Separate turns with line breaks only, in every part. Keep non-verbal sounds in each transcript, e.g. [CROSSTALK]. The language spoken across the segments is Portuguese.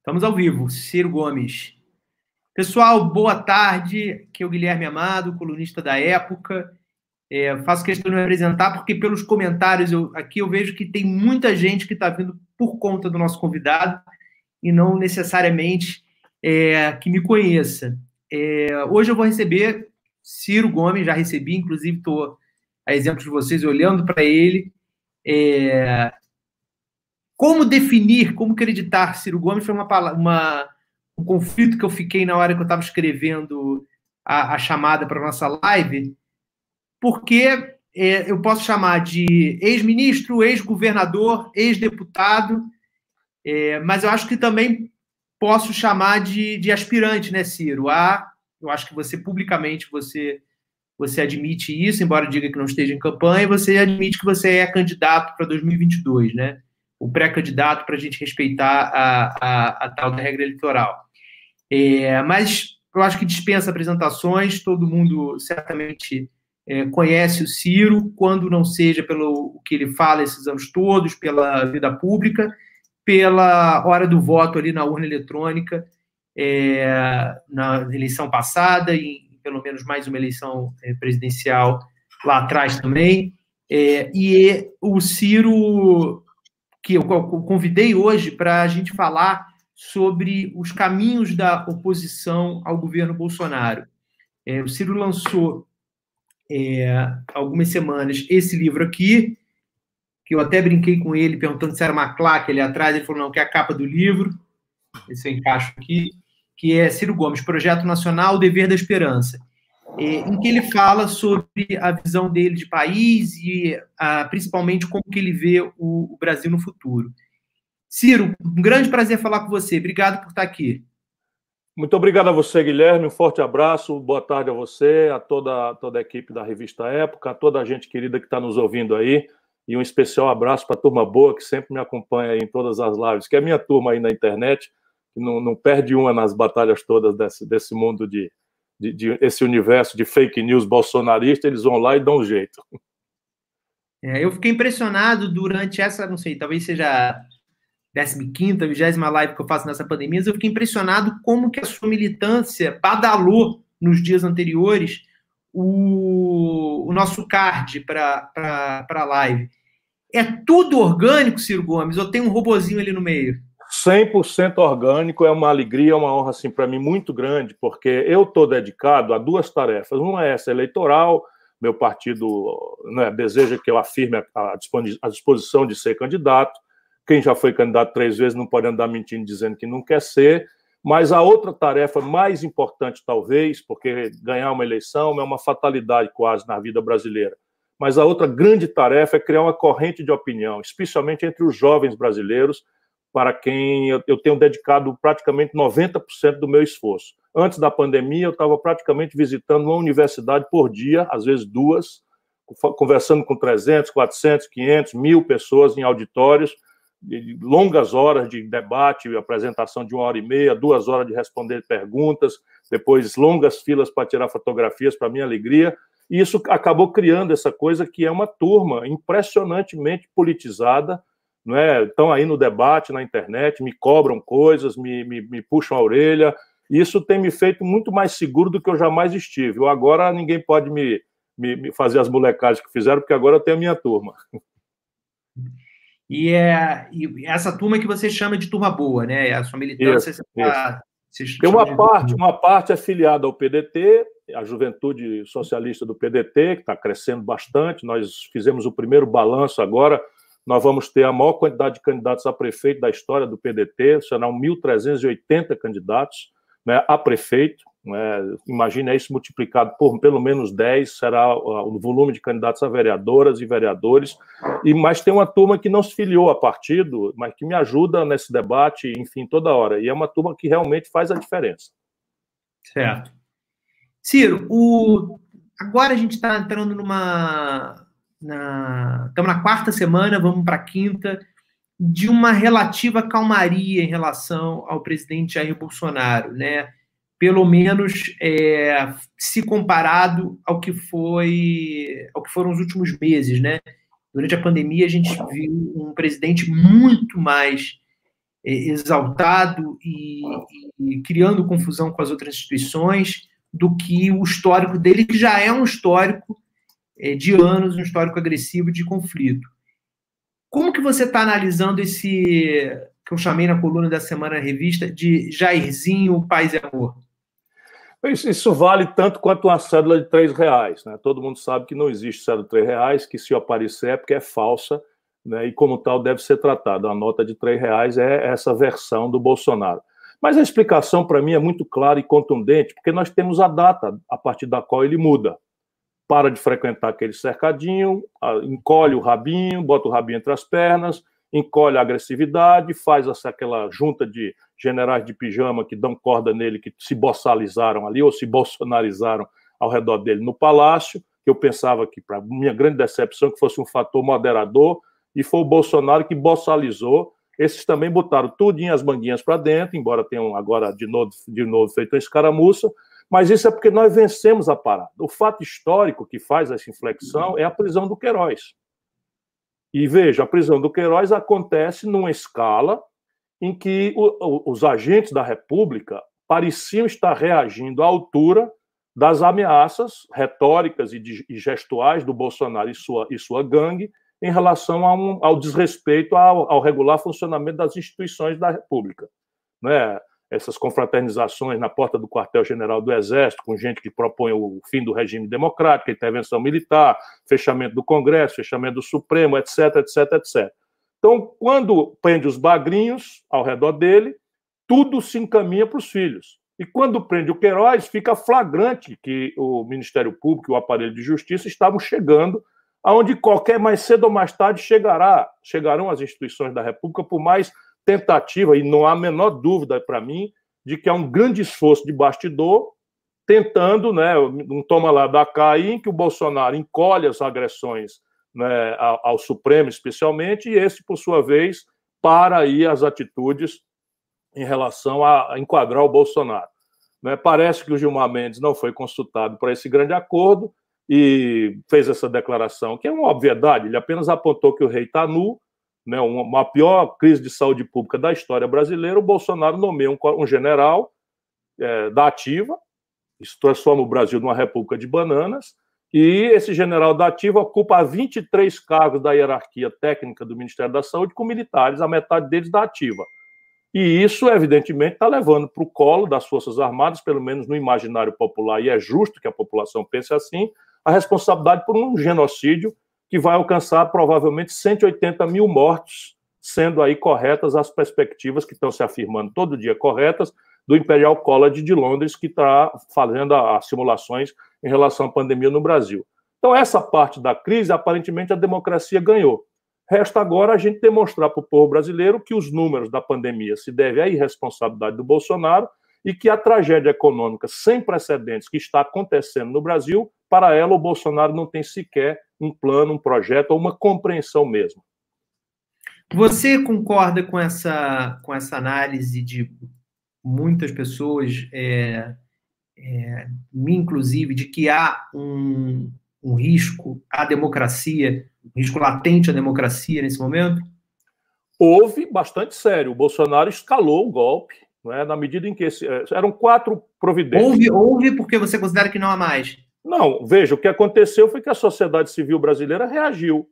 Estamos ao vivo. Ciro Gomes. Pessoal, boa tarde. Aqui é o Guilherme Amado, colunista da época. É, faço questão de me apresentar porque, pelos comentários eu, aqui, eu vejo que tem muita gente que está vindo por conta do nosso convidado e não necessariamente é, que me conheça. É, hoje eu vou receber Ciro Gomes, já recebi, inclusive estou, a exemplo de vocês, olhando para ele. É, como definir, como acreditar Ciro Gomes foi uma, uma, um conflito que eu fiquei na hora que eu estava escrevendo a, a chamada para nossa live, porque é, eu posso chamar de ex-ministro, ex-governador, ex-deputado, é, mas eu acho que também posso chamar de, de aspirante, né, Ciro? A, eu acho que você publicamente você você admite isso, embora diga que não esteja em campanha, você admite que você é candidato para 2022, né? O pré-candidato para a gente respeitar a, a, a, tal da regra eleitoral. É, mas eu acho que dispensa apresentações, todo mundo certamente é, conhece o Ciro, quando não seja pelo que ele fala esses anos todos, pela vida pública, pela hora do voto ali na urna eletrônica, é, na eleição passada e pelo menos mais uma eleição é, presidencial lá atrás também. É, e o Ciro que eu convidei hoje para a gente falar sobre os caminhos da oposição ao governo Bolsonaro. É, o Ciro lançou é, algumas semanas esse livro aqui, que eu até brinquei com ele, perguntando se era uma claque ali atrás. Ele falou: não, que é a capa do livro. Esse eu encaixo aqui, que é Ciro Gomes, Projeto Nacional, o Dever da Esperança. É, em que ele fala sobre a visão dele de país e ah, principalmente como que ele vê o, o, Brasil no futuro. Ciro, um grande prazer falar com você. Obrigado por estar aqui.
Muito obrigado a você, Guilherme. Um forte abraço. Boa tarde a você, a toda, toda a equipe da revista Época, a toda a gente querida que está nos ouvindo aí. E um especial abraço para a turma boa que sempre me acompanha em todas as lives, que é a minha turma aí na internet, que não, não perde uma nas batalhas todas desse, desse mundo de, de, de, esse universo de fake news bolsonarista, eles vão lá e dão um jeito.
É, eu fiquei impressionado durante essa, não sei, talvez seja a 15 20 live que eu faço nessa pandemia, eu fiquei impressionado como que a sua militância badalou nos dias anteriores o, o nosso card para a live. É tudo orgânico, Ciro Gomes, ou tem um robozinho ali no meio?
100% orgânico é uma alegria, uma honra assim para mim muito grande, porque eu estou dedicado a duas tarefas. Uma é essa eleitoral, meu partido né, deseja que eu afirme a disposição de ser candidato. Quem já foi candidato três vezes não pode andar mentindo dizendo que não quer ser. Mas a outra tarefa mais importante, talvez, porque ganhar uma eleição é uma fatalidade quase na vida brasileira. Mas a outra grande tarefa é criar uma corrente de opinião, especialmente entre os jovens brasileiros, para quem eu tenho dedicado praticamente 90% do meu esforço. Antes da pandemia, eu estava praticamente visitando uma universidade por dia, às vezes duas, conversando com 300, 400, 500, mil pessoas em auditórios, longas horas de debate, apresentação de uma hora e meia, duas horas de responder perguntas, depois longas filas para tirar fotografias, para minha alegria. E isso acabou criando essa coisa que é uma turma impressionantemente politizada, não é? Estão aí no debate na internet, me cobram coisas, me, me, me puxam a orelha. Isso tem me feito muito mais seguro do que eu jamais estive. Eu agora ninguém pode me, me, me fazer as molecagens que fizeram, porque agora eu tenho a minha turma.
E é e essa turma que você chama de turma boa, né? A sua militância.
Isso, tá, Tem uma parte, uma parte afiliada ao PDT, a Juventude Socialista do PDT, que está crescendo bastante. Nós fizemos o primeiro balanço agora nós vamos ter a maior quantidade de candidatos a prefeito da história do PDT, serão 1.380 candidatos né, a prefeito. Né, imagine isso multiplicado por pelo menos 10, será o volume de candidatos a vereadoras e vereadores. E Mas tem uma turma que não se filiou a partido, mas que me ajuda nesse debate, enfim, toda hora. E é uma turma que realmente faz a diferença.
Certo. Ciro, o... agora a gente está entrando numa na, estamos na quarta semana, vamos para a quinta, de uma relativa calmaria em relação ao presidente Jair Bolsonaro, né? Pelo menos é, se comparado ao que foi, ao que foram os últimos meses, né? Durante a pandemia a gente viu um presidente muito mais é, exaltado e, e, criando confusão com as outras instituições do que o histórico dele, que já é um histórico é, de anos, um histórico agressivo de conflito. Como que você está analisando esse que eu chamei na coluna da semana na revista de Jairzinho Paz e Amor?
Isso vale tanto quanto uma cédula de três reais. Né? Todo mundo sabe que não existe cédula de três reais, que se aparecer é porque é falsa, né? e como tal deve ser tratada. A nota de três reais é essa versão do Bolsonaro. Mas a explicação para mim é muito clara e contundente, porque nós temos a data a partir da qual ele muda. Para de frequentar aquele cercadinho, encolhe o rabinho, bota o rabinho entre as pernas, encolhe a agressividade, faz aquela junta de generais de pijama que dão corda nele, que se boçalizaram ali, ou se bolsonarizaram ao redor dele no palácio, que eu pensava que, para minha grande decepção, que fosse um fator moderador, e foi o Bolsonaro que boçalizou. Esses também botaram tudinho as manguinhas para dentro, embora tenham agora de novo, de novo feito uma escaramuça, mas isso é porque nós vencemos a parada. O fato histórico que faz essa inflexão é a prisão do Queiroz. E veja, a prisão do Queiroz acontece numa escala em que o, o, os agentes da República pareciam estar reagindo à altura das ameaças retóricas e, de, e gestuais do Bolsonaro e sua, e sua gangue em relação um, ao desrespeito ao, ao, regular funcionamento das instituições da República. Né? Essas confraternizações na porta do quartel-general do Exército, com gente que propõe o fim do regime democrático, intervenção militar, fechamento do Congresso, fechamento do Supremo, etc, etc, etc. Então, quando prende os bagrinhos ao redor dele, tudo se encaminha para os filhos. E quando prende o Queiroz, fica flagrante que o Ministério Público e o aparelho de justiça estavam chegando aonde qualquer mais cedo ou mais tarde chegará, chegarão as instituições da República por mais tentativa, e não há a menor dúvida para mim, de que há um grande esforço de bastidor tentando, né, um toma lá da cá em que o Bolsonaro encolhe as agressões né, ao, ao, Supremo, especialmente, e esse, por sua vez, para aí as atitudes em relação a, a enquadrar o Bolsonaro. Né, parece que o Gilmar Mendes não foi consultado para esse grande acordo e fez essa declaração, que é uma obviedade, ele apenas apontou que o rei está nu, né, uma, pior crise de saúde pública da história brasileira, o Bolsonaro nomeia um, um general é, da ativa, isso transforma o Brasil numa república de bananas, e esse general da ativa ocupa 23 cargos da hierarquia técnica do Ministério da Saúde com militares, a metade deles da ativa. E isso, evidentemente, está levando para o colo das Forças Armadas, pelo menos no imaginário popular, e é justo que a população pense assim, a responsabilidade por um genocídio que vai alcançar provavelmente 180 mil mortos, sendo aí corretas as perspectivas que estão se afirmando todo dia corretas do Imperial College de Londres, que está fazendo as simulações em relação à pandemia no Brasil. Então, essa parte da crise, aparentemente, a democracia ganhou. Resta agora a gente demonstrar para o povo brasileiro que os números da pandemia se devem à irresponsabilidade do Bolsonaro e que a tragédia econômica sem precedentes que está acontecendo no Brasil, para ela, o Bolsonaro não tem sequer um plano, um projeto ou uma compreensão mesmo.
Você concorda com essa, com essa análise de muitas pessoas, é, é, me inclusive, de que há um, um risco à democracia, um risco latente à democracia nesse momento?
Houve bastante sério. O Bolsonaro escalou o golpe, é? na medida em que esse, é, eram quatro providências.
Houve, houve porque você considera que não há mais?
Não, veja, o que aconteceu foi que a sociedade civil brasileira reagiu.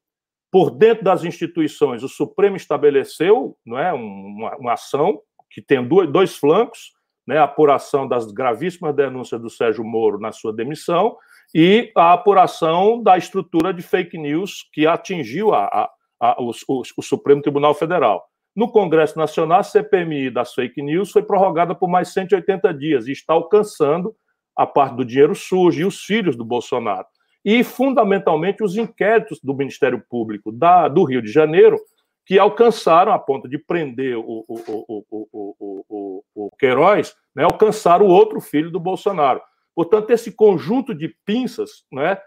Por dentro das instituições, o Supremo estabeleceu não é, uma, uma ação que tem dois, dois flancos, né, a apuração das gravíssimas denúncias do Sérgio Moro na sua demissão e a apuração da estrutura de fake news que atingiu a, a, a, o, o, o Supremo Tribunal Federal. No Congresso Nacional, a CPMI das fake news foi prorrogada por mais 180 dias e está alcançando a parte do dinheiro sujo e os filhos do Bolsonaro. E, fundamentalmente, os inquéritos do Ministério Público da, do Rio de Janeiro, que alcançaram, a ponto de prender o, o, o, o, Queiroz, né, alcançaram o outro filho do Bolsonaro. Portanto, esse conjunto de pinças né,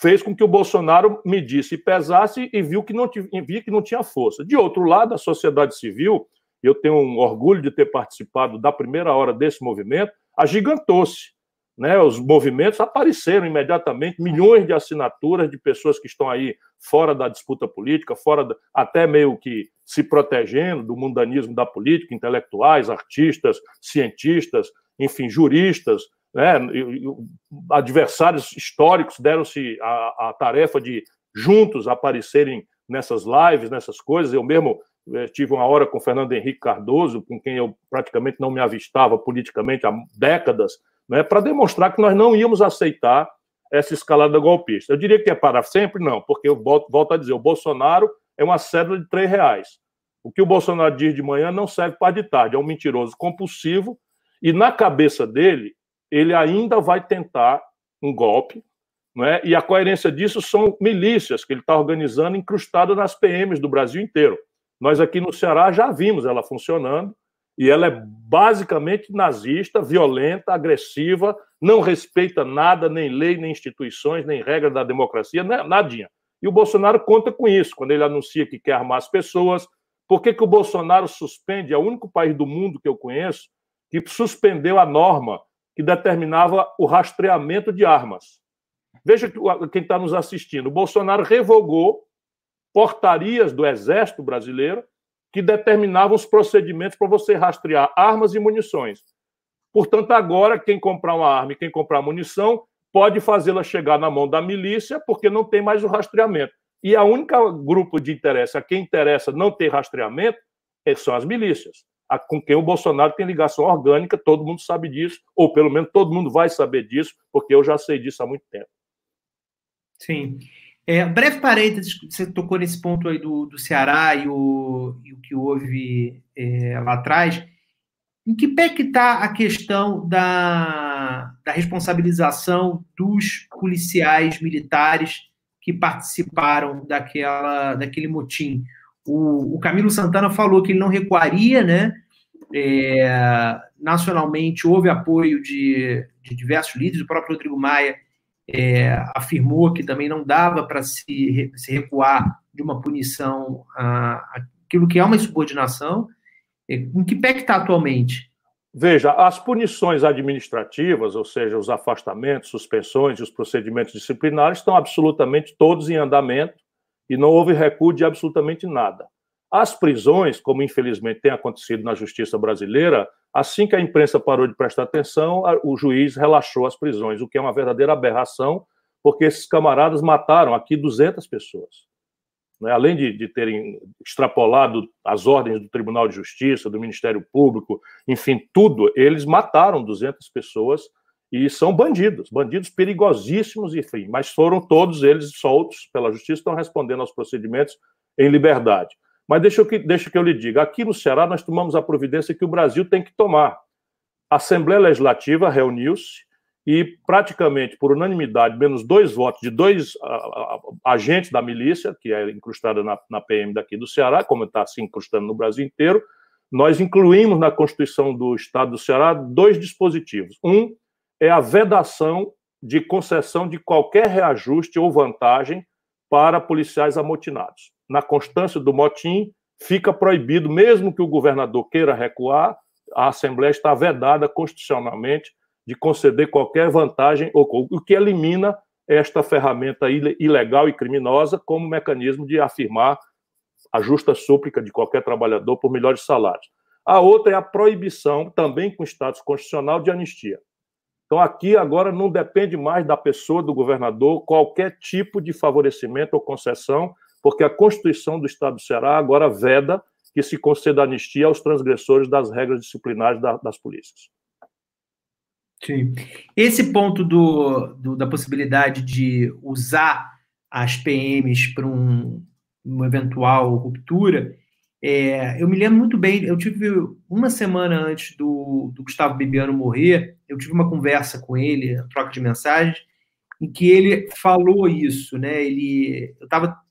fez com que o Bolsonaro medisse e pesasse e viu que não, via que não tinha força. De outro lado, a sociedade civil, eu tenho um orgulho de ter participado da primeira hora desse movimento, agigantou-se né, os movimentos apareceram imediatamente, milhões de assinaturas de pessoas que estão aí fora da disputa política, fora da, até meio que se protegendo do mundanismo da política, intelectuais, artistas, cientistas, enfim, juristas, né? adversários históricos deram-se a, a, tarefa de juntos aparecerem nessas lives, nessas coisas. Eu mesmo eh, tive uma hora com Fernando Henrique Cardoso, com quem eu praticamente não me avistava politicamente há décadas, né? para demonstrar que nós não íamos aceitar essa escalada golpista. Eu diria que é para sempre, não, porque eu volto, volto a dizer, o Bolsonaro é uma cédula de três reais. O que o Bolsonaro diz de manhã não serve para de tarde, é um mentiroso compulsivo, e na cabeça dele, ele ainda vai tentar um golpe, não é? e a coerência disso são milícias que ele está organizando, incrustado nas PMs do Brasil inteiro. Nós aqui no Ceará já vimos ela funcionando, e ela é basicamente nazista, violenta, agressiva, não respeita nada, nem lei, nem instituições, nem regra da democracia, né, nadinha. E o Bolsonaro conta com isso, quando ele anuncia que quer armar as pessoas. Por que, que o Bolsonaro suspende? É o único país do mundo que eu conheço que suspendeu a norma que determinava o rastreamento de armas. Veja quem está nos assistindo. O Bolsonaro revogou portarias do Exército Brasileiro que determinavam os procedimentos para você rastrear armas e munições. Portanto, agora, quem comprar uma arma e quem comprar munição pode fazê-la chegar na mão da milícia, porque não tem mais o rastreamento. E a única grupo de interesse a quem interessa não ter rastreamento é, são as milícias, com quem o Bolsonaro tem ligação orgânica, todo mundo sabe disso, ou pelo menos todo mundo vai saber disso, porque eu já sei disso há muito tempo.
Sim. É, breve parênteses, você tocou nesse ponto aí do, do Ceará e o, e o que houve é, lá atrás. Em que pé que está a questão da, da responsabilização dos policiais militares que participaram daquela, daquele motim? O, o Camilo Santana falou que ele não recuaria, né? É, nacionalmente houve apoio de, de diversos líderes, o próprio Rodrigo Maia é, afirmou que também não dava para se, se, recuar de uma punição aquilo que é uma insubordinação. É, em que pé está atualmente?
Veja, as punições administrativas, ou seja, os afastamentos, suspensões e os procedimentos disciplinares estão absolutamente todos em andamento e não houve recuo de absolutamente nada. As prisões, como infelizmente tem acontecido na justiça brasileira, assim que a imprensa parou de prestar atenção, o juiz relaxou as prisões, o que é uma verdadeira aberração, porque esses camaradas mataram aqui 200 pessoas. Né? Além de, de terem extrapolado as ordens do Tribunal de Justiça, do Ministério Público, enfim, tudo, eles mataram 200 pessoas e são bandidos, bandidos perigosíssimos, enfim, mas foram todos eles soltos pela justiça, estão respondendo aos procedimentos em liberdade. Mas deixa, eu, deixa que eu lhe diga: aqui no Ceará nós tomamos a providência que o Brasil tem que tomar. A Assembleia Legislativa reuniu-se e, praticamente por unanimidade, menos dois votos de dois agentes da milícia, que é incrustada na, na PM daqui do Ceará, como está se incrustando no Brasil inteiro, nós incluímos na Constituição do Estado do Ceará dois dispositivos. Um é a vedação de concessão de qualquer reajuste ou vantagem para policiais amotinados na constância do motim, fica proibido, mesmo que o governador queira recuar, a Assembleia está vedada constitucionalmente de conceder qualquer vantagem, o que elimina esta ferramenta ilegal e criminosa como mecanismo de afirmar a justa súplica de qualquer trabalhador por melhores salários. A outra é a proibição, também com status constitucional, de anistia. Então, aqui agora não depende mais da pessoa, do governador, qualquer tipo de favorecimento ou concessão porque a Constituição do Estado do Ceará agora veda que se conceda anistia aos transgressores das regras disciplinares da, das polícias.
Sim. Esse ponto do, do, da possibilidade de usar as PMs para um, uma eventual ruptura, é, eu me lembro muito bem, eu tive uma semana antes do, do Gustavo Bibiano morrer, eu tive uma conversa com ele, troca de mensagens, em que ele falou isso, né? Ele, eu estava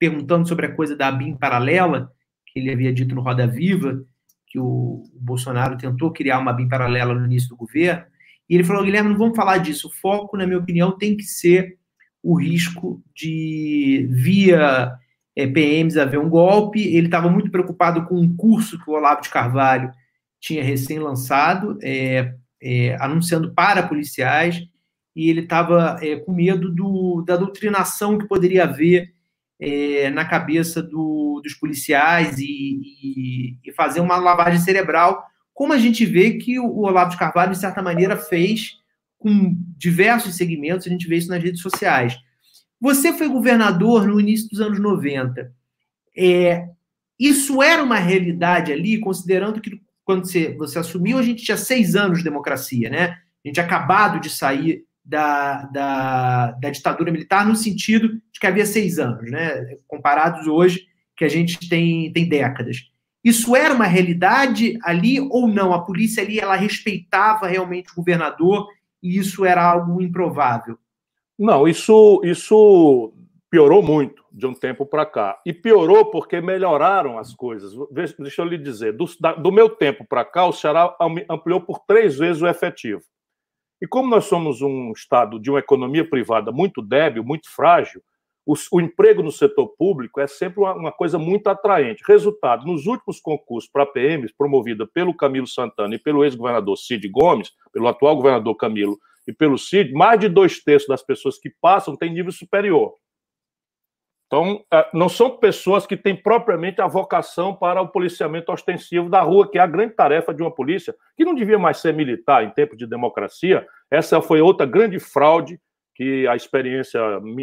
perguntando sobre a coisa da BIM paralela, que ele havia dito no Roda Viva, que o, Bolsonaro tentou criar uma BIM paralela no início do governo, e ele falou, Guilherme, não vamos falar disso, o foco, na minha opinião, tem que ser o risco de, via é, PMs, haver um golpe, ele estava muito preocupado com um curso que o Olavo de Carvalho tinha recém-lançado, é, é, anunciando para policiais, e ele estava com medo do, da doutrinação que poderia haver é, na cabeça do, dos policiais e, e, e, fazer uma lavagem cerebral, como a gente vê que o, Olavo de Carvalho, de certa maneira, fez com diversos segmentos, a gente vê isso nas redes sociais. Você foi governador no início dos anos 90. É, isso era uma realidade ali, considerando que quando você, você assumiu, a gente tinha seis anos de democracia, né? A gente tinha acabado de sair da, da, da, ditadura militar no sentido de que havia seis anos, né? Comparados hoje, que a gente tem, tem décadas. Isso era uma realidade ali ou não? A polícia ali ela respeitava realmente o governador e isso era algo improvável?
Não, isso, isso piorou muito de um tempo para cá. E piorou porque melhoraram as coisas. Deixa eu lhe dizer, do, do meu tempo para cá, o Ceará ampliou por três vezes o efetivo. E como nós somos um estado de uma economia privada muito débil, muito frágil, o, o emprego no setor público é sempre uma, uma, coisa muito atraente. Resultado, nos últimos concursos para PMs, promovida pelo Camilo Santana e pelo ex-governador Cid Gomes, pelo atual governador Camilo e pelo Cid, mais de dois terços das pessoas que passam têm nível superior. Então, é, não são pessoas que têm propriamente a vocação para o policiamento ostensivo da rua, que é a grande tarefa de uma polícia, que não devia mais ser militar em tempo de democracia. Essa foi outra grande fraude que a experiência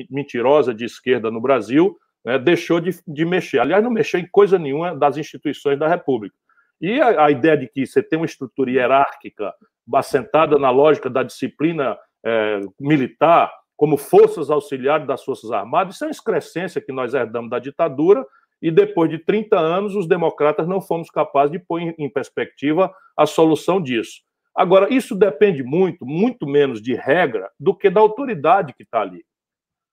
mentirosa de esquerda no Brasil né, deixou de, de, mexer. Aliás, não mexeu em coisa nenhuma das instituições da República. E a, a ideia de que você tem uma estrutura hierárquica assentada na lógica da disciplina é, militar, como forças auxiliares das Forças Armadas, isso é uma excrescência que nós herdamos da ditadura, e depois de 30 anos, os democratas não fomos capazes de pôr em perspectiva a solução disso. Agora, isso depende muito, muito menos de regra do que da autoridade que está ali.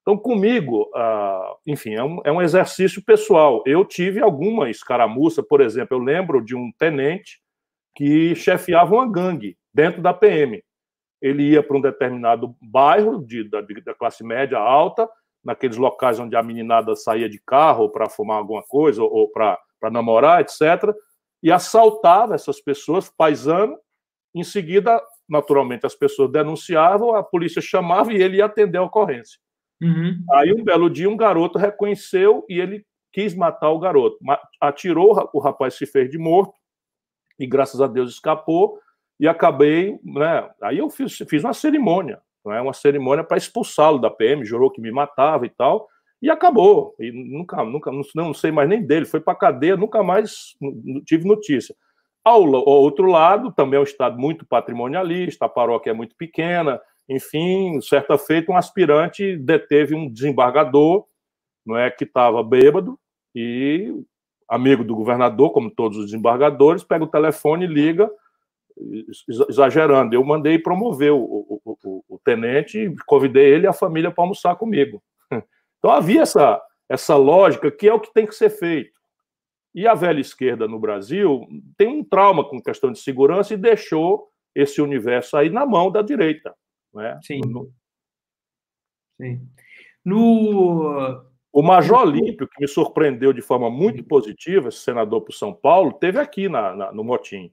Então, comigo, ah, enfim, é um, é um exercício pessoal. Eu tive alguma escaramuça, por exemplo, eu lembro de um tenente que chefiava uma gangue dentro da PM ele ia para um determinado bairro de, da, da, classe média alta, naqueles locais onde a meninada saía de carro para fumar alguma coisa ou, ou para namorar, etc., e assaltava essas pessoas, paisano. Em seguida, naturalmente, as pessoas denunciavam, a polícia chamava e ele ia atender a ocorrência. Uhum. Aí, um belo dia, um garoto reconheceu e ele quis matar o garoto. Atirou, o rapaz se fez de morto e, graças a Deus, escapou e acabei, né? Aí eu fiz, fiz uma cerimônia, é uma cerimônia para expulsá-lo da PM, jurou que me matava e tal, e acabou. E nunca, nunca, não, não sei mais nem dele, foi para cadeia, nunca mais tive notícia. Ao, ao, outro lado, também é um estado muito patrimonialista, a paróquia é muito pequena, enfim, certa feita, um aspirante deteve um desembargador, não é, que estava bêbado e amigo do governador, como todos os desembargadores, pega o telefone liga exagerando. Eu mandei promover o, o, o, o tenente, convidei ele e a família para almoçar comigo. [LAUGHS] Então havia essa, essa lógica que é o que tem que ser feito. E a velha esquerda no Brasil tem um trauma com questão de segurança e deixou esse universo aí na mão da direita. Né?
Sim. No... Sim. No...
O Major Olímpio, que me surpreendeu de forma muito positiva, esse senador para São Paulo, teve aqui na, na, no Motim.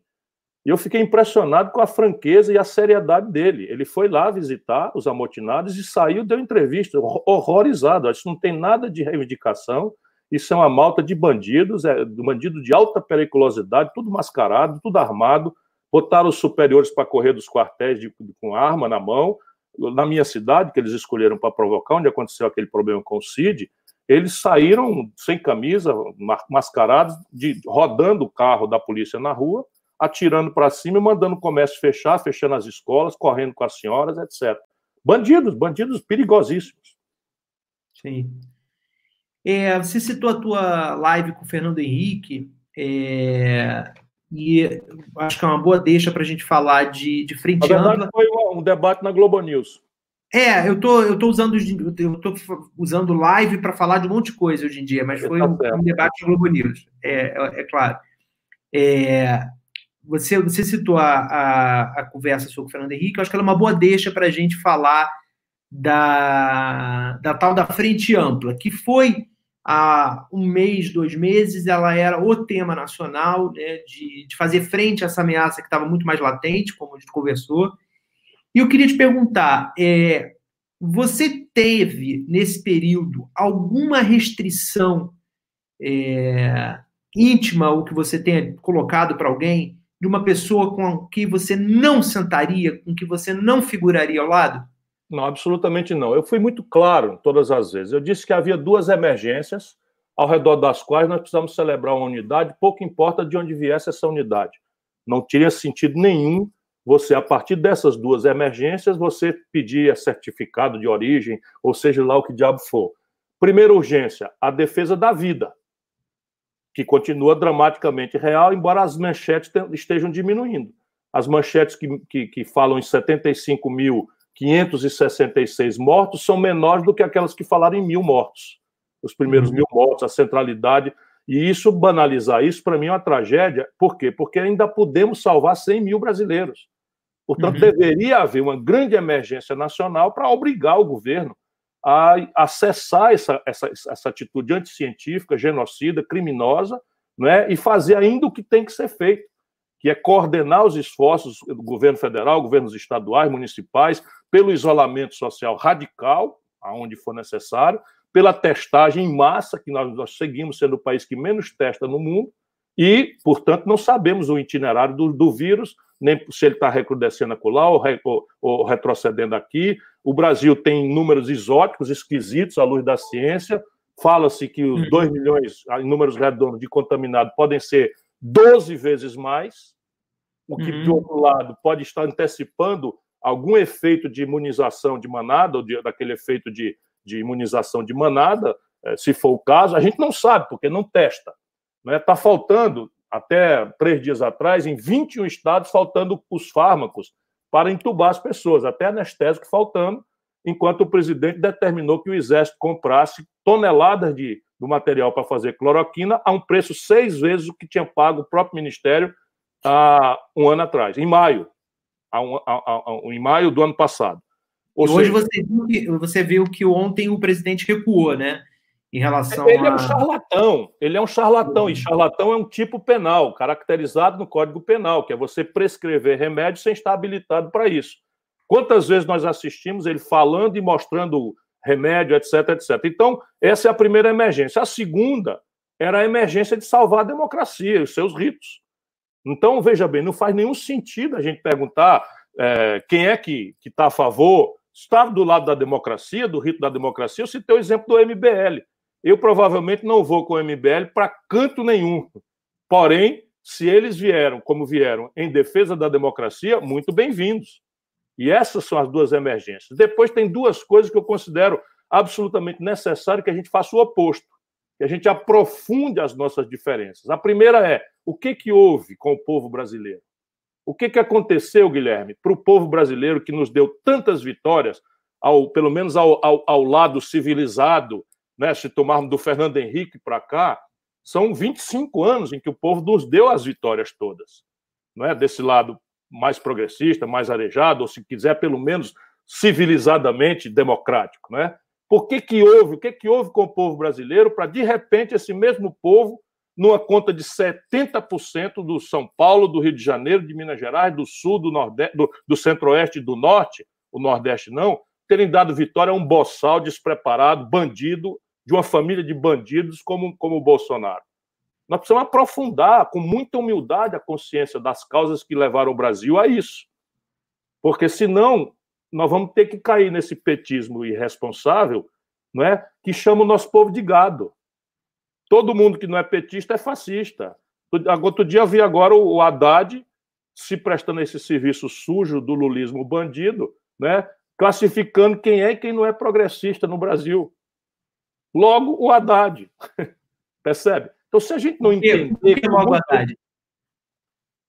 E eu fiquei impressionado com a franqueza e a seriedade dele. Ele foi lá visitar os amotinados e saiu, deu entrevista, horrorizado. Isso não tem nada de reivindicação. Isso é uma malta de bandidos, é bandido de alta periculosidade, tudo mascarado, tudo armado. Botaram os superiores para correr dos quartéis de, com arma na mão. Na minha cidade, que eles escolheram para provocar, onde aconteceu aquele problema com o CID, eles saíram sem camisa, mascarados, de, rodando o carro da polícia na rua atirando para cima e mandando o comércio fechar, fechando as escolas, correndo com as senhoras, etc. Bandidos, bandidos perigosíssimos.
Sim. É, você citou a tua live com o Fernando Henrique, é, e acho que é uma boa deixa para a gente falar de, de frente verdade,
ampla. Foi um debate na Globo News.
É, eu tô, eu tô usando eu tô usando live para falar de um monte de coisa hoje em dia, mas foi tá um, um, debate na Globo News, é, é, é claro. É, você, você citou a, a, a, conversa sobre o Fernando Henrique, eu acho que ela é uma boa deixa para a gente falar da, da tal da frente ampla, que foi há um mês, dois meses, ela era o tema nacional né, de, de fazer frente a essa ameaça que estava muito mais latente, como a gente conversou. E eu queria te perguntar, é, Você teve, nesse período, alguma restrição é, íntima, ou que você tenha colocado para alguém, de uma pessoa com que você não sentaria, com que você não figuraria ao lado?
Não, absolutamente não. Eu fui muito claro todas as vezes. Eu disse que havia duas emergências ao redor das quais nós precisamos celebrar uma unidade, pouco importa de onde viesse essa unidade. Não teria sentido nenhum você, a partir dessas duas emergências, você pedir certificado de origem, ou seja lá o que diabo for. Primeira urgência, a defesa da vida, que continua dramaticamente real, embora as manchetes estejam diminuindo. As manchetes que, que, que falam em 75.566 mortos são menores do que aquelas que falaram em mil mortos. Os primeiros uhum. mil mortos, a centralidade. E isso, banalizar isso, para mim é uma tragédia. Por quê? Porque ainda podemos salvar 100 mil brasileiros. Portanto, uhum. deveria haver uma grande emergência nacional para obrigar o governo a, a cessar essa, essa, essa atitude anticientífica, genocida, criminosa, né, e fazer ainda o que tem que ser feito, que é coordenar os esforços do governo federal, governos estaduais, municipais, pelo isolamento social radical, aonde for necessário, pela testagem em massa, que nós, nós seguimos sendo o país que menos testa no mundo, e, portanto, não sabemos o itinerário do, do vírus, nem se ele está recrudescendo acolá ou, ou, ou retrocedendo aqui. O Brasil tem números exóticos, esquisitos à luz da ciência. Fala-se que os 2 uhum. milhões, em números redondos, de contaminados podem ser 12 vezes mais, o que, uhum. de outro lado, pode estar antecipando algum efeito de imunização de manada, ou de, daquele efeito de, de imunização de manada, eh, se for o caso. A gente não sabe, porque não testa. Está né? Tá faltando, até três dias atrás, em 21 estados, faltando os fármacos para entubar as pessoas, até anestésico faltando, enquanto o presidente determinou que o Exército comprasse toneladas de, do material para fazer cloroquina a um preço seis vezes o que tinha pago o próprio Ministério há um ano atrás, em maio, há um, há, há, em maio do ano passado.
hoje você viu, que, você viu que ontem o presidente recuou, né? Em relação
ele a... é um charlatão, ele é um charlatão, e charlatão é um tipo penal, caracterizado no Código Penal, que é você prescrever remédio sem estar habilitado para isso. Quantas vezes nós assistimos ele falando e mostrando remédio, etc, etc. Então, essa é a primeira emergência. A segunda era a emergência de salvar a democracia e os seus ritos. Então, veja bem, não faz nenhum sentido a gente perguntar é, quem é que está a favor, está do lado da democracia, do rito da democracia. Eu citei o exemplo do MBL eu provavelmente não vou com o MBL para canto nenhum. Porém, se eles vieram como vieram em defesa da democracia, muito bem-vindos. E essas são as duas emergências. Depois tem duas coisas que eu considero absolutamente necessário que a gente faça o oposto, que a gente aprofunde as nossas diferenças. A primeira é o que, que houve com o povo brasileiro? O que, que aconteceu, Guilherme, para o povo brasileiro que nos deu tantas vitórias, ao, pelo menos ao, ao, ao lado civilizado né, se tomarmos do Fernando Henrique para cá, são 25 anos em que o povo nos deu as vitórias todas. Não é? Desse lado mais progressista, mais arejado, ou se quiser, pelo menos civilizadamente democrático. Não é? Por que, que houve? O que, que houve com o povo brasileiro para, de repente, esse mesmo povo, numa conta de 70% do São Paulo, do Rio de Janeiro, de Minas Gerais, do Sul, do, Nordeste, do, do Centro-Oeste e do Norte, o Nordeste não, terem dado vitória a um boçal despreparado, bandido, de uma família de bandidos como, como o Bolsonaro. Nós precisamos aprofundar com muita humildade a consciência das causas que levaram o Brasil a isso. Porque senão nós vamos ter que cair nesse petismo irresponsável, não é? Que chama o nosso povo de gado. Todo mundo que não é petista é fascista. Outro dia vi agora o Haddad se prestando esse serviço sujo do lulismo bandido, né? classificando quem é e quem não é progressista no Brasil. Logo, o Haddad. [LAUGHS] Percebe? Então, se a gente não entender. Por que logo o Haddad?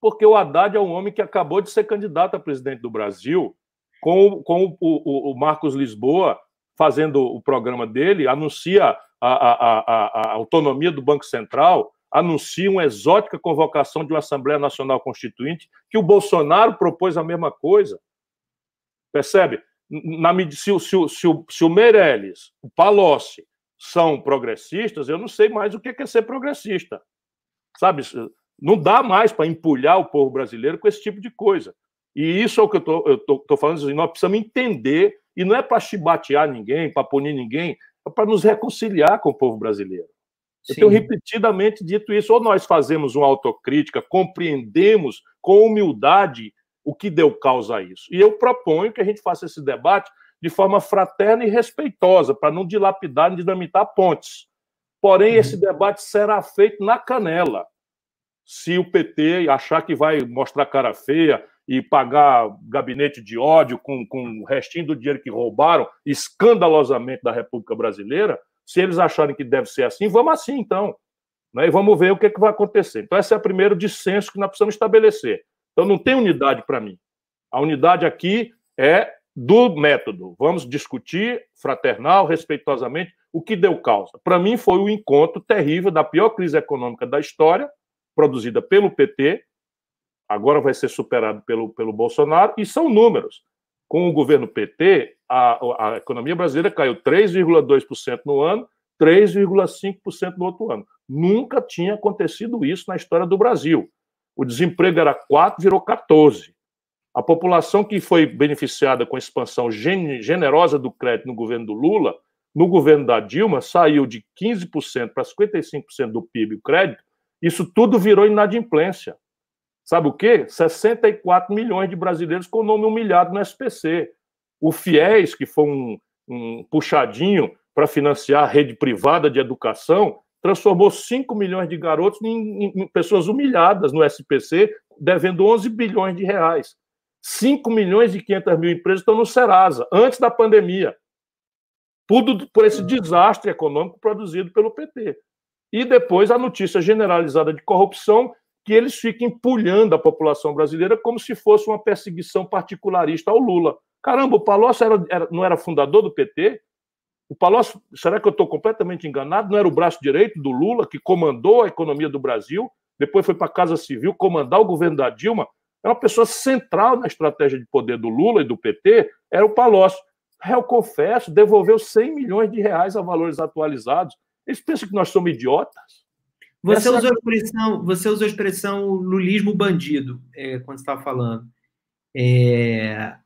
Porque o Haddad é um homem que acabou de ser candidato a presidente do Brasil, com, com o, o, o Marcos Lisboa fazendo o programa dele, anuncia a, a, a, a, autonomia do Banco Central, anuncia uma exótica convocação de uma Assembleia Nacional Constituinte, que o Bolsonaro propôs a mesma coisa. Percebe? Na, se, se, se, se o Meirelles, o Palocci, são progressistas, eu não sei mais o que é ser progressista. Sabe? Não dá mais para empulhar o povo brasileiro com esse tipo de coisa. E isso é o que eu estou falando, assim, nós precisamos entender E não é para chibatear ninguém, para punir ninguém, é para nos reconciliar com o povo brasileiro. Eu Sim. tenho repetidamente dito isso. Ou nós fazemos uma autocrítica, compreendemos com humildade o que deu causa a isso. E eu proponho que a gente faça esse debate de forma fraterna e respeitosa, para não dilapidar e dinamitar pontes. Porém, uhum. esse debate será feito na canela. Se o PT achar que vai mostrar cara feia e pagar gabinete de ódio com, com o restinho do dinheiro que roubaram escandalosamente da República Brasileira, se eles acharem que deve ser assim, vamos assim então. Né? E vamos ver o que, é que vai acontecer. Então, esse é o primeiro dissenso que nós precisamos estabelecer. Então, não tem unidade para mim. A unidade aqui é do método. Vamos discutir fraternal, respeitosamente, o que deu causa. Para mim, foi o encontro terrível da pior crise econômica da história, produzida pelo PT, agora vai ser superado pelo, pelo Bolsonaro, e são números. Com o governo PT, a, a economia brasileira caiu 3,2% no ano, 3,5% no outro ano. Nunca tinha acontecido isso na história do Brasil. O desemprego era 4, virou 14. A população que foi beneficiada com a expansão generosa do crédito no governo do Lula, no governo da Dilma, saiu de 15% para 55% do PIB o crédito, isso tudo virou inadimplência. Sabe o quê? 64 milhões de brasileiros com o nome humilhado no SPC. O FIES, que foi um, um puxadinho para financiar a rede privada de educação, transformou 5 milhões de garotos em, em, pessoas humilhadas no SPC, devendo 11 bilhões de reais. 5 milhões e 500 mil empresas estão no Serasa, antes da pandemia. Tudo por esse desastre econômico produzido pelo PT. E depois a notícia generalizada de corrupção, que eles ficam empulhando a população brasileira como se fosse uma perseguição particularista ao Lula. Caramba, o Palocci era, era, não era fundador do PT? O Palocci, será que eu estou completamente enganado? Não era o braço direito do Lula que comandou a economia do Brasil, depois foi para a Casa Civil comandar o governo da Dilma? É uma pessoa central na estratégia de poder do Lula e do PT, era o Palocci. Eu confesso, devolveu 100 milhões de reais a valores atualizados. Eles pensam que nós somos idiotas?
Você Essa... usou a expressão, você usou a expressão lulismo bandido é, quando estava falando. É,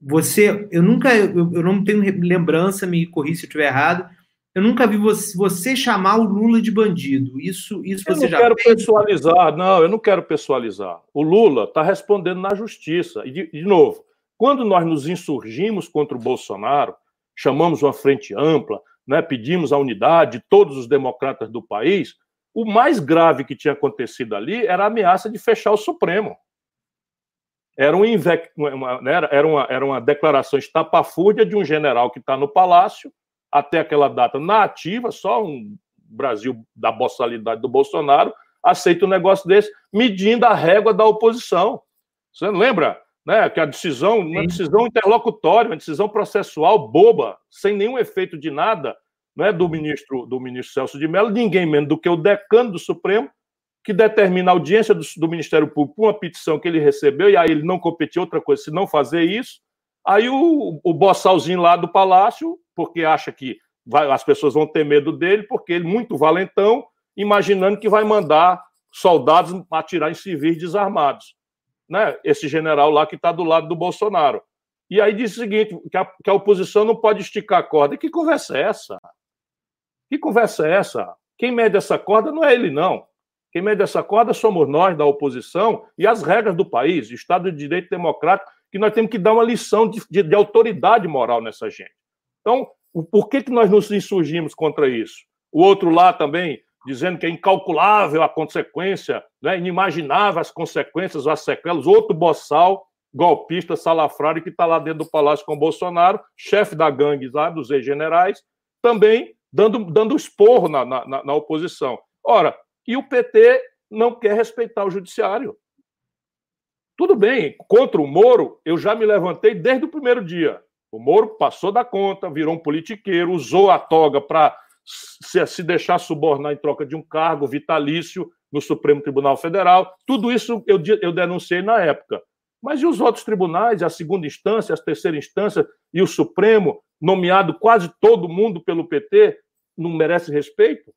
você, eu nunca, eu, eu, não tenho lembrança, me corri se eu estiver errado, eu nunca vi você, você, chamar o Lula de bandido. Isso, isso
eu
você
já quero fez? pessoalizar, não, eu não quero pessoalizar. O Lula está respondendo na justiça. E, de, de, novo, quando nós nos insurgimos contra o Bolsonaro, chamamos uma frente ampla, né, pedimos a unidade de todos os democratas do país, o mais grave que tinha acontecido ali era a ameaça de fechar o Supremo. Era, um uma, né, era, uma, era uma declaração estapafúrdia de um general que está no palácio até aquela data na ativa, só um Brasil da boçalidade do Bolsonaro aceita um negócio desse, medindo a régua da oposição. Você lembra né, que a decisão, uma decisão interlocutória, uma decisão processual boba, sem nenhum efeito de nada, né, do ministro do ministro Celso de Mello, ninguém menos do que o decano do Supremo, que determina a audiência do, do Ministério Público por uma petição que ele recebeu, e aí ele não competiu outra coisa se não fazer isso. Aí o, o bossalzinho lá do palácio porque acha que vai, as pessoas vão ter medo dele, porque ele, muito valentão, imaginando que vai mandar soldados atirar em civis desarmados. Né? Esse general lá que está do lado do Bolsonaro. E aí diz o seguinte: que a, que a oposição não pode esticar a corda. E que conversa é essa? Que conversa é essa? Quem mede essa corda não é ele, não. Quem mede essa corda somos nós, da oposição, e as regras do país, Estado de Direito Democrático, que nós temos que dar uma lição de, de, de autoridade moral nessa gente. Então, por que, que nós nos insurgimos contra isso? O outro lá também, dizendo que é incalculável a consequência, né, inimaginável as consequências, as sequelas. Outro boçal, golpista, salafrário, que está lá dentro do palácio com Bolsonaro, chefe da gangue lá, dos ex-generais, também dando, dando esporro na, na, na oposição. Ora, e o PT não quer respeitar o judiciário. Tudo bem, contra o Moro, eu já me levantei desde o primeiro dia. O Moro passou da conta, virou um politiqueiro, usou a toga para se, se, deixar subornar em troca de um cargo vitalício no Supremo Tribunal Federal. Tudo isso eu, eu denunciei na época. Mas e os outros tribunais, a segunda instância, a terceira instância e o Supremo, nomeado quase todo mundo pelo PT, não merece respeito?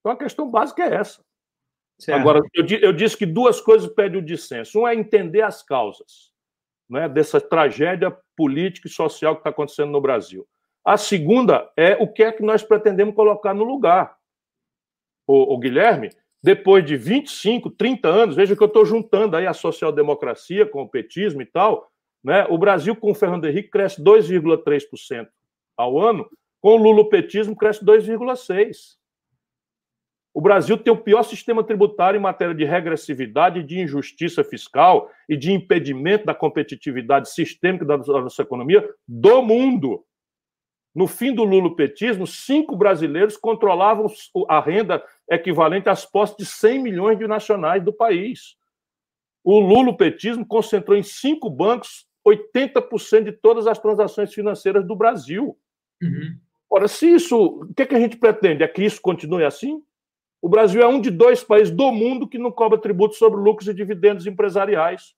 Então a questão básica é essa. Certo. Agora, eu, eu disse que duas coisas pedem o dissenso. Um é entender as causas. Né, dessa tragédia política e social que está acontecendo no Brasil. A segunda é o que é que nós pretendemos colocar no lugar. O, o Guilherme, depois de 25, 30 anos, veja que eu estou juntando aí a social-democracia com o petismo e tal, né? o Brasil com o Fernando Henrique cresce 2,3% ao ano, com o lulopetismo cresce 2,6%. O Brasil tem o pior sistema tributário em matéria de regressividade, de injustiça fiscal e de impedimento da competitividade sistêmica da nossa economia do mundo. No fim do lulopetismo, cinco brasileiros controlavam a renda equivalente às posses de 100 milhões de nacionais do país. O lulopetismo concentrou em cinco bancos 80% de todas as transações financeiras do Brasil. Uhum. Ora, se isso. O que, é que a gente pretende? É que isso continue assim? O Brasil é um de dois países do mundo que não cobra tributo sobre lucros e dividendos empresariais.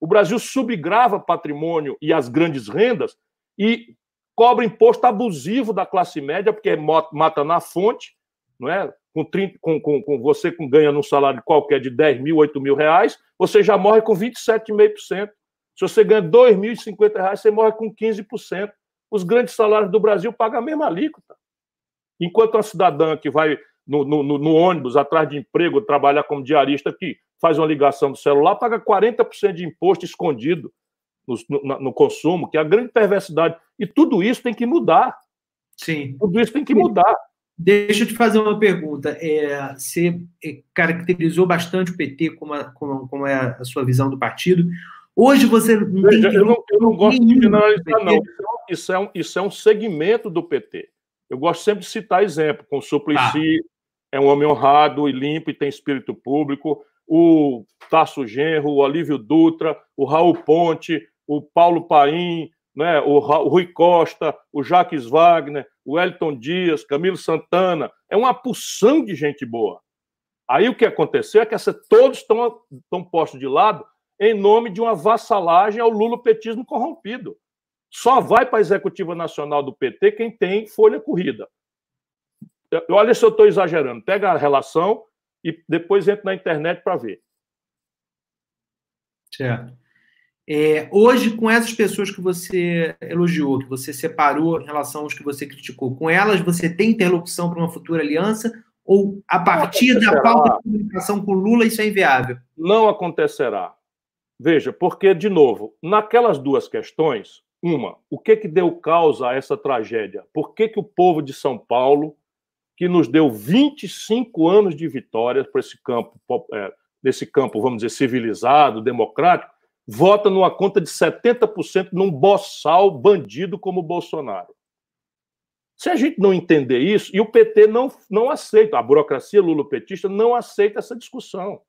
O Brasil subgrava patrimônio e as grandes rendas e cobra imposto abusivo da classe média, porque mata na fonte, não é? Com, 30, com, com, com você com, ganhando um salário qualquer de 10 mil, 8 mil reais, você já morre com 27,5%. Se você ganha 2.050 reais, você morre com 15%. Os grandes salários do Brasil pagam a mesma alíquota. Enquanto a cidadã que vai no, no, no, ônibus atrás de emprego, trabalha como diarista, que faz uma ligação do celular, paga 40% de imposto escondido no, no, consumo, que é a grande perversidade. E tudo isso tem que mudar.
Sim.
Tudo isso tem que mudar.
Deixa eu te fazer uma pergunta. É, você é, caracterizou bastante o PT como, a, como, como, é a sua visão do partido. Hoje você
não Veja, eu, não, eu não gosto de generalizar, não. Isso é, um, isso é um segmento do PT. Eu gosto sempre de citar exemplo, com o Suplicy, ah. é um homem honrado e limpo e tem espírito público, o Tasso Genro, o Olívio Dutra, o Raul Ponte, o Paulo Paim, né, o, Rui Costa, o Jaques Wagner, o Elton Dias, Camilo Santana, é uma porção de gente boa. Aí o que aconteceu é que essa, todos estão, estão postos de lado em nome de uma vassalagem ao lulopetismo corrompido. Só vai para a executiva nacional do PT quem tem folha corrida. Olha se eu estou exagerando. Pega a relação e depois entra na internet para ver.
Certo. É, hoje, com essas pessoas que você elogiou, que você separou em relação aos que você criticou, com elas você tem interlocução para uma futura aliança? Ou a partir da falta de comunicação com Lula isso é inviável?
Não acontecerá. Veja, porque, de novo, naquelas duas questões, uma, o que que deu causa a essa tragédia? Por que, que o povo de São Paulo, que nos deu 25 anos de vitórias para esse campo, é, campo, vamos dizer, civilizado, democrático, vota numa conta de 70% num boçal bandido como Bolsonaro. Se a gente não entender isso, e o PT não, não aceita, a burocracia lulopetista não aceita essa discussão.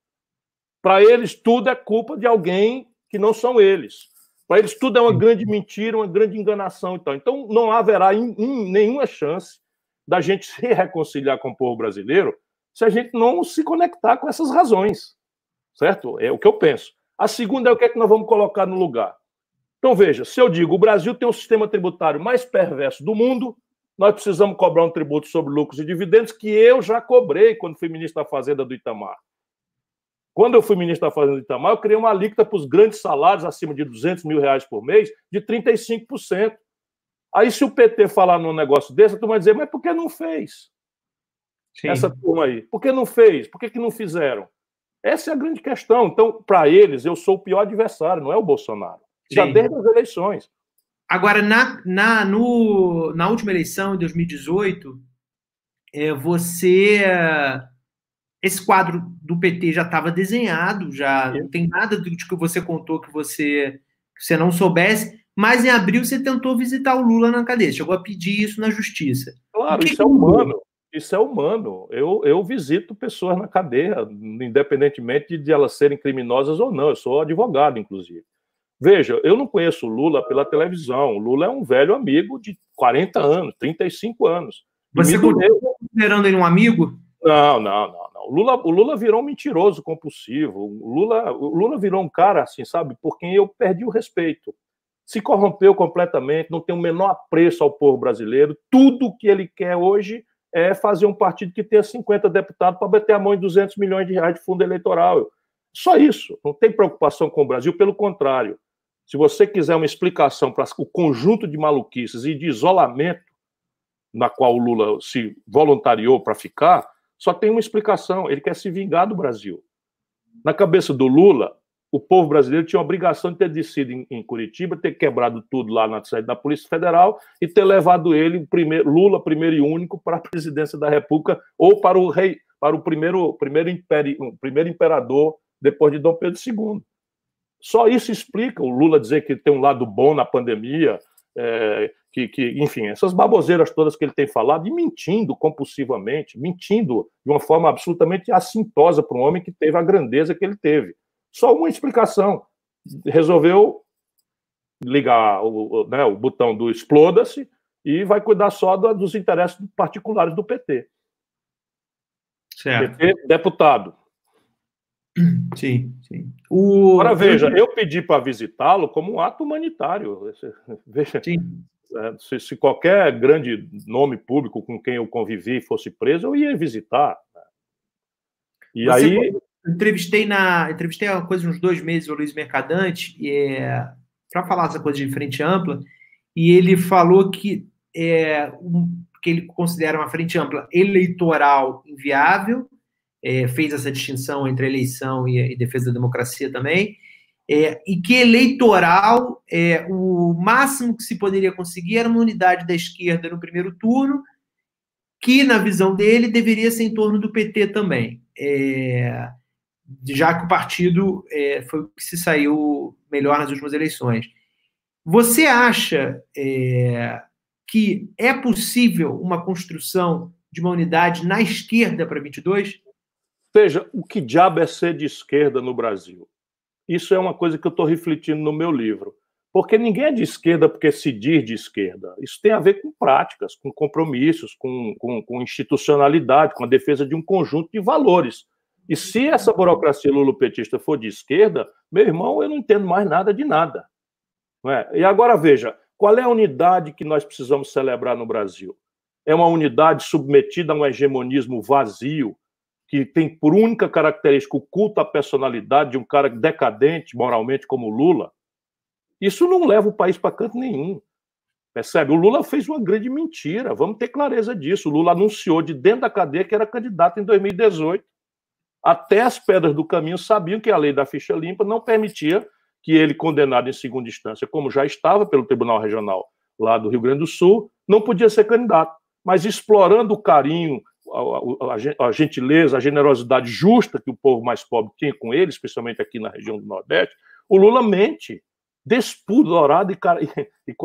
Para eles, tudo é culpa de alguém que não são eles. Para eles, tudo é uma grande mentira, uma grande enganação. Então, então não haverá in, in, nenhuma chance da gente se reconciliar com o povo brasileiro se a gente não se conectar com essas razões. Certo? É o que eu penso. A segunda é o que é que nós vamos colocar no lugar. Então, veja, se eu digo o Brasil tem o sistema tributário mais perverso do mundo, nós precisamos cobrar um tributo sobre lucros e dividendos que eu já cobrei quando fui ministro da Fazenda do Itamar. Quando eu fui ministro da Fazenda do Itamar, eu criei uma alíquota para os grandes salários acima de 200 mil reais por mês de 35%. Aí, se o PT falar num negócio desse, a turma vai dizer, mas por que não fez? Sim. Essa turma aí. Por que não fez? Por que, que não fizeram? Essa é a grande questão. Então, para eles, eu sou o pior adversário, não é o Bolsonaro. Já Sim. desde as eleições.
Agora, na, na, no, na última eleição, em 2018, é, você. Esse quadro do PT já estava desenhado, já não tem nada do que você contou que você, que você não soubesse, mas em abril você tentou visitar o Lula na cadeia, chegou a pedir isso na justiça.
Claro, isso é humano. Isso é humano. Eu, eu visito pessoas na cadeia, independentemente de elas serem criminosas ou não. Eu sou advogado, inclusive. Veja, eu não conheço o Lula pela televisão. O Lula é um velho amigo de 40 anos, 35 anos.
Você continua considerando ele um amigo?
Não, não, não, não. O Lula, o Lula virou um mentiroso compulsivo. O Lula, o Lula virou um cara, assim, sabe, por quem eu perdi o respeito. Se corrompeu completamente, não tem o menor apreço ao povo brasileiro. Tudo que ele quer hoje é fazer um partido que tenha 50 deputados para bater a mão em 200 milhões de reais de fundo eleitoral. Só isso. Não tem preocupação com o Brasil, pelo contrário. Se você quiser uma explicação para o conjunto de maluquices e de isolamento na qual o Lula se voluntariou para ficar, só tem uma explicação: ele quer se vingar do Brasil. Na cabeça do Lula, o povo brasileiro tinha a obrigação de ter descido em, em, Curitiba, ter quebrado tudo lá na sede da Polícia Federal e ter levado ele, primeiro, Lula, primeiro e único, para a presidência da República ou para o rei, para o primeiro, primeiro, império, primeiro imperador depois de Dom Pedro II. Só isso explica o Lula dizer que tem um lado bom na pandemia, é, que, que, enfim, essas baboseiras todas que ele tem falado, e mentindo compulsivamente, mentindo de uma forma absolutamente assintosa para um homem que teve a grandeza que ele teve. Só uma explicação. Resolveu ligar o, né, o botão do exploda-se e vai cuidar só dos interesses particulares do PT.
Certo.
PT, deputado.
Sim, sim.
O... Agora veja, eu pedi para visitá-lo como um ato humanitário. [LAUGHS] Veja, sim. É, se, se, qualquer grande nome público com quem eu convivi fosse preso, eu ia visitar.
E Você aí. Entrevistei na. Entrevistei há coisa uns dois meses o Luiz Mercadante, é, para falar essa coisa de frente ampla, e ele falou que, é, um, que ele considera uma frente ampla eleitoral inviável, é, fez essa distinção entre eleição e, e defesa da democracia também, é, e que eleitoral, é, o máximo que se poderia conseguir era uma unidade da esquerda no primeiro turno, que, na visão dele, deveria ser em torno do PT também. É, já que o partido é, foi o que se saiu melhor nas últimas eleições. Você acha é, que é possível uma construção de uma unidade na esquerda para 22?
Veja, o que diabo é ser de esquerda no Brasil? Isso é uma coisa que eu estou refletindo no meu livro. Porque ninguém é de esquerda porque se diz de esquerda. Isso tem a ver com práticas, com compromissos, com, com, com institucionalidade, com a defesa de um conjunto de valores. E se essa burocracia lulopetista for de esquerda, meu irmão, eu não entendo mais nada de nada. É? E agora veja, qual é a unidade que nós precisamos celebrar no Brasil? É uma unidade submetida a um hegemonismo vazio, que tem por única característica o culto à personalidade de um cara decadente moralmente como Lula? Isso não leva o país para canto nenhum. Percebe? O Lula fez uma grande mentira. Vamos ter clareza disso. O Lula anunciou de dentro da cadeia que era candidato em 2018 até as pedras do caminho sabiam que a lei da ficha limpa não permitia que ele, condenado em segunda instância, como já estava pelo Tribunal Regional lá do Rio Grande do Sul, não podia ser candidato. Mas explorando o carinho, a, a, gentileza, a generosidade justa que o povo mais pobre tinha com ele, especialmente aqui na região do Nordeste, o Lula mente, despudorado e, [LAUGHS] e,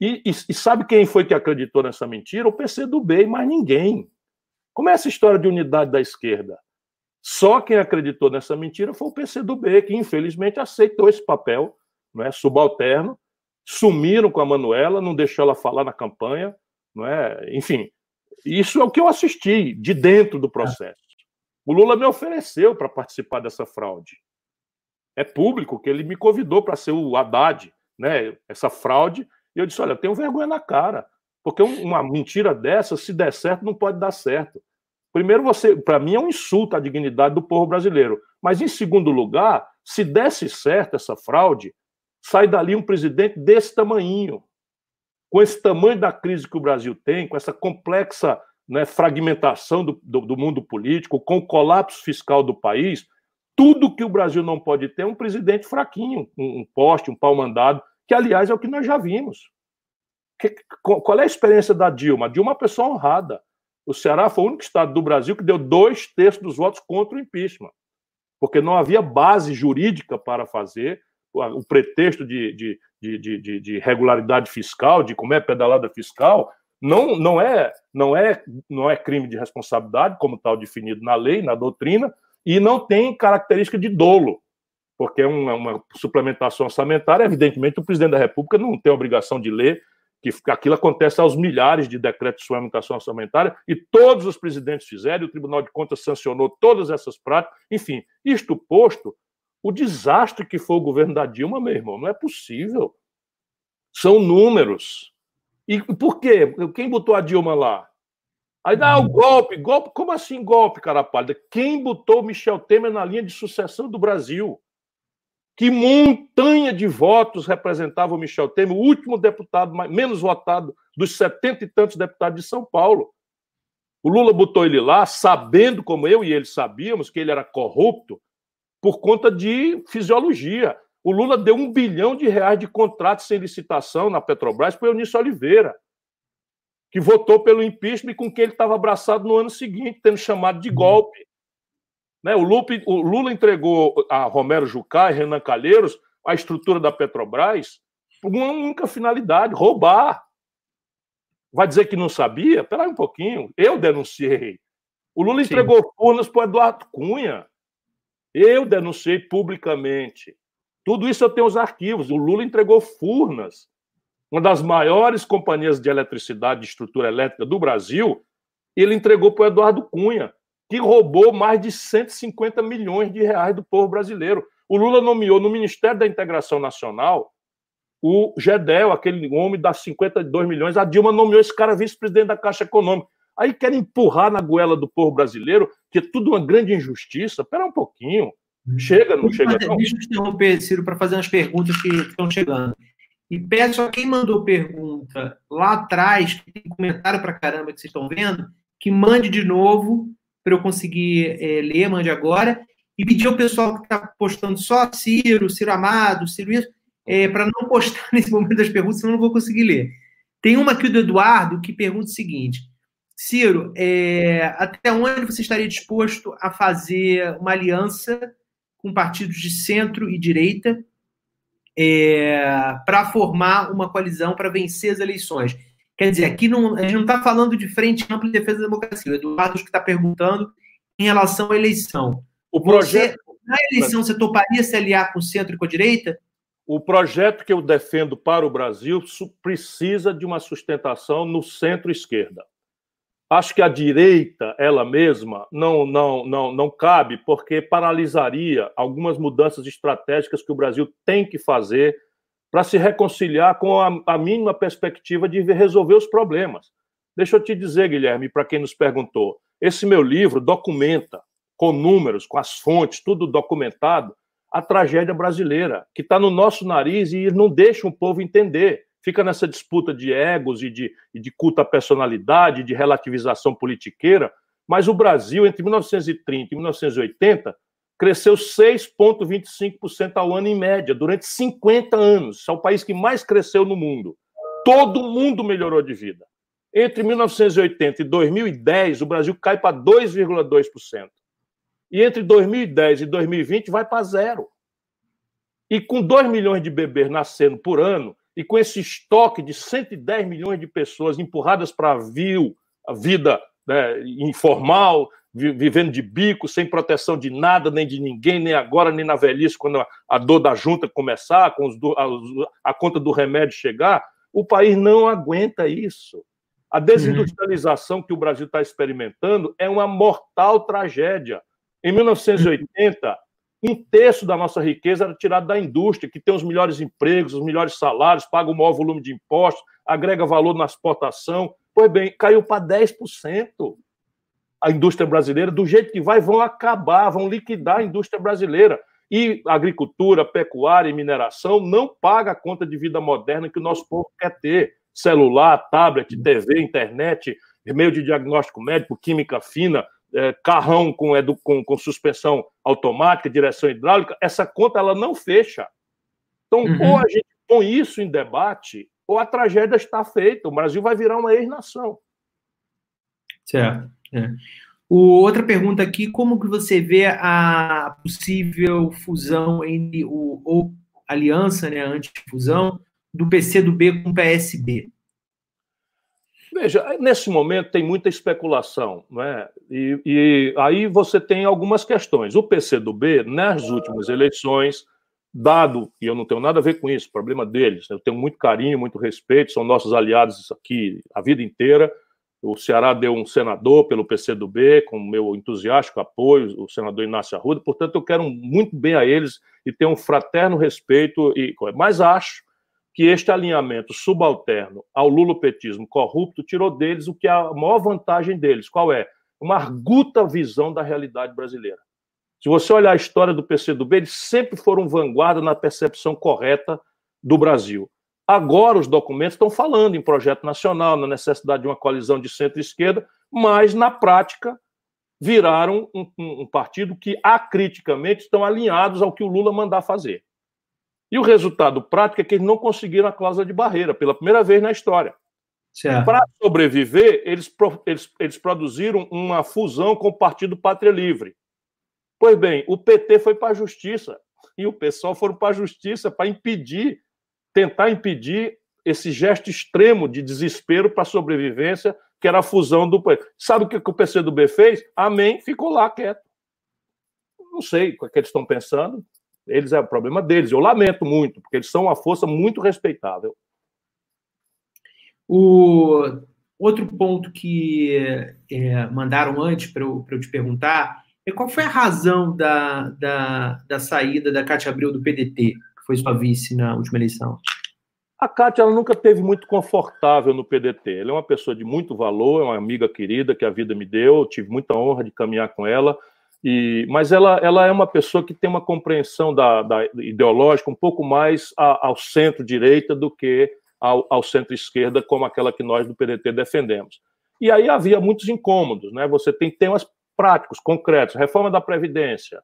e, e, e sabe quem foi que acreditou nessa mentira? O PCdoB, mais ninguém. Como é essa história de unidade da esquerda? Só quem acreditou nessa mentira foi o PCdoB, que infelizmente aceitou esse papel não é, subalterno, sumiram com a Manuela, não deixou ela falar na campanha, não é? enfim. Isso é o que eu assisti de dentro do processo. O Lula me ofereceu para participar dessa fraude. É público que ele me convidou para ser o Haddad, né? essa fraude, e eu disse: olha, eu tenho vergonha na cara, porque uma mentira dessa, se der certo, não pode dar certo. Primeiro, você, para mim, é um insulto à dignidade do povo brasileiro. Mas, em segundo lugar, se desse certo essa fraude, sai dali um presidente desse tamanho. Com esse tamanho da crise que o Brasil tem, com essa complexa né, fragmentação do, do, do mundo político, com o colapso fiscal do país, tudo que o Brasil não pode ter é um presidente fraquinho, um, um poste, um pau mandado, que, aliás, é o que nós já vimos. Que, qual é a experiência da Dilma? A Dilma é uma pessoa honrada. O Ceará foi o único estado do Brasil que deu dois terços dos votos contra o impeachment, porque não havia base jurídica para fazer o pretexto de, de, de, de, de regularidade fiscal, de como é pedalada fiscal, não, não, é, não, é, não é crime de responsabilidade, como tal definido na lei, na doutrina, e não tem característica de dolo, porque é uma, uma suplementação orçamentária. Evidentemente, o presidente da República não tem obrigação de ler que aquilo acontece aos milhares de decretos de suplementação orçamentária, e todos os presidentes fizeram, e o Tribunal de Contas sancionou todas essas práticas. Enfim, isto posto, o desastre que foi o governo da Dilma, meu irmão, não é possível. São números. E por quê? Quem botou a Dilma lá? Aí dá o golpe, golpe, como assim golpe, cara pálida? Quem botou Michel Temer na linha de sucessão do Brasil? Que montanha de votos representava o Michel Temer, o último deputado menos votado dos setenta e tantos deputados de São Paulo. O Lula botou ele lá, sabendo, como eu e ele sabíamos, que ele era corrupto, por conta de fisiologia. O Lula deu um bilhão de reais de contratos sem licitação na Petrobras para o Eunício Oliveira, que votou pelo impeachment com quem ele estava abraçado no ano seguinte, tendo chamado de golpe. Né? O, Lupe, o Lula entregou a Romero Jucá e Renan Calheiros a estrutura da Petrobras por uma única finalidade: roubar. Vai dizer que não sabia? Espera um pouquinho. Eu denunciei. O Lula Sim. entregou furnas para o Eduardo Cunha. Eu denunciei publicamente. Tudo isso eu tenho os arquivos. O Lula entregou Furnas, uma das maiores companhias de eletricidade, de estrutura elétrica do Brasil, ele entregou para o Eduardo Cunha, que roubou mais de 150 milhões de reais do povo brasileiro. O Lula nomeou no Ministério da Integração Nacional o Gedel, aquele homem das 52 milhões, a Dilma nomeou esse cara vice-presidente da Caixa Econômica. Aí querem empurrar na goela do povo brasileiro, que é tudo uma grande injustiça. Espera um pouquinho. Chega, não chega, não?
Deixa eu interromper, Ciro, para fazer umas perguntas que estão chegando. E peço a quem mandou pergunta lá atrás, que tem comentário para caramba que vocês estão vendo, que mande de novo para eu conseguir é, ler, mande agora. E pedir ao pessoal que está postando só Ciro, Ciro Amado, Ciro isso, é, para não [LAUGHS] postar nesse momento das perguntas, senão eu não vou conseguir ler. Tem uma aqui do Eduardo que pergunta o seguinte: Ciro, é, até onde você estaria disposto a fazer uma aliança com partidos de centro e direita é, para formar uma coalizão para vencer as eleições? Quer dizer, aqui não, a gente não está falando de frente ampla em defesa da democracia. O Eduardo que está perguntando em relação à eleição. O projeto. Você, na eleição, você toparia se aliar com o centro e com a direita?
o projeto que eu defendo para o Brasil precisa de uma sustentação no centro-esquerda. Acho que a direita, ela mesma, não, não, não, não cabe, porque paralisaria algumas mudanças estratégicas que o Brasil tem que fazer para se reconciliar com a, a mínima perspectiva de resolver os problemas. Deixa eu te dizer, Guilherme, para quem nos perguntou, esse meu livro documenta, com números, com as fontes, tudo documentado, a tragédia brasileira, que está no nosso nariz e não deixa o povo entender. Fica nessa disputa de egos e de, e de personalidade, de relativização politiqueira. Mas o Brasil, entre 1930 e 1980, cresceu 6,25% ao ano em média, durante 50 anos. É o país que mais cresceu no mundo. Todo mundo melhorou de vida. Entre 1980 e 2010, o Brasil cai para 2,2% e entre 2010 e 2020 vai para zero. E com 2 milhões de bebês nascendo por ano, e com esse estoque de 110 milhões de pessoas empurradas para a vida né, informal, vivendo de bico, sem proteção de nada, nem de ninguém, nem agora, nem na velhice, quando a dor da junta começar, com os, a, a conta do remédio chegar, o país não aguenta isso. A desindustrialização uhum. que o Brasil está experimentando é uma mortal tragédia. Em 1980, um terço da nossa riqueza era tirado da indústria, que tem os melhores empregos, os melhores salários, paga o maior volume de impostos, agrega valor na exportação. Pois bem, caiu para 10%. A indústria brasileira, do jeito que vai, vão acabar, vão liquidar a indústria brasileira. E agricultura, pecuária e mineração não paga a conta de vida moderna que o nosso povo quer ter. Celular, tablet, TV, internet, meio de diagnóstico médico, química fina, é, carrão com, edu, com, com, suspensão automática, direção hidráulica, essa conta ela não fecha. Então, uhum. ou a gente põe isso em debate, ou a tragédia está feita. O Brasil vai virar uma ex-nação.
Certo. É. O, outra pergunta aqui, como que você vê a possível fusão entre o ou aliança, né, antifusão do PCdoB com o PSB?
Veja, nesse momento tem muita especulação, né? E, e, aí você tem algumas questões. O PCdoB, nas últimas eleições, dado, e eu não tenho nada a ver com isso, problema deles, né? eu tenho muito carinho, muito respeito, são nossos aliados aqui a vida inteira. O Ceará deu um senador pelo PCdoB, com meu entusiástico apoio, o senador Inácio Arruda, portanto, eu quero muito bem a eles e tenho um fraterno respeito, e, mas acho que este alinhamento subalterno ao lulopetismo corrupto tirou deles o que é a maior vantagem deles. Qual é? Uma arguta visão da realidade brasileira. Se você olhar a história do PCdoB, eles sempre foram vanguarda na percepção correta do Brasil. Agora os documentos estão falando em projeto nacional, na necessidade de uma coalizão de centro-esquerda, mas na prática viraram um, um, um, partido que acriticamente estão alinhados ao que o Lula mandar fazer. E o resultado prático é que eles não conseguiram a cláusula de barreira pela primeira vez na história. Para sobreviver, eles, eles, eles produziram uma fusão com o Partido Pátria Livre. Pois bem, o PT foi para a justiça e o pessoal foram para a justiça para impedir, tentar impedir esse gesto extremo de desespero para a sobrevivência, que era a fusão do. Sabe o que o PCdoB fez? Amém, ficou lá quieto. Não sei o que eles estão pensando. Eles é o problema deles. Eu lamento muito, porque eles são uma força muito respeitável.
O outro ponto que é, mandaram antes para eu, eu te perguntar é qual foi a razão da, da, da saída da Cátia Abreu do PDT, que foi sua vice na última eleição?
A Cátia ela nunca teve muito confortável no PDT. Ela é uma pessoa de muito valor, é uma amiga querida que a vida me deu, eu tive muita honra de caminhar com ela. E, mas ela, ela é uma pessoa que tem uma compreensão da, da ideológica um pouco mais a, ao centro-direita do que ao, ao centro-esquerda, como aquela que nós do PDT defendemos. E aí havia muitos incômodos, né? Você tem temas práticos, concretos, reforma da Previdência.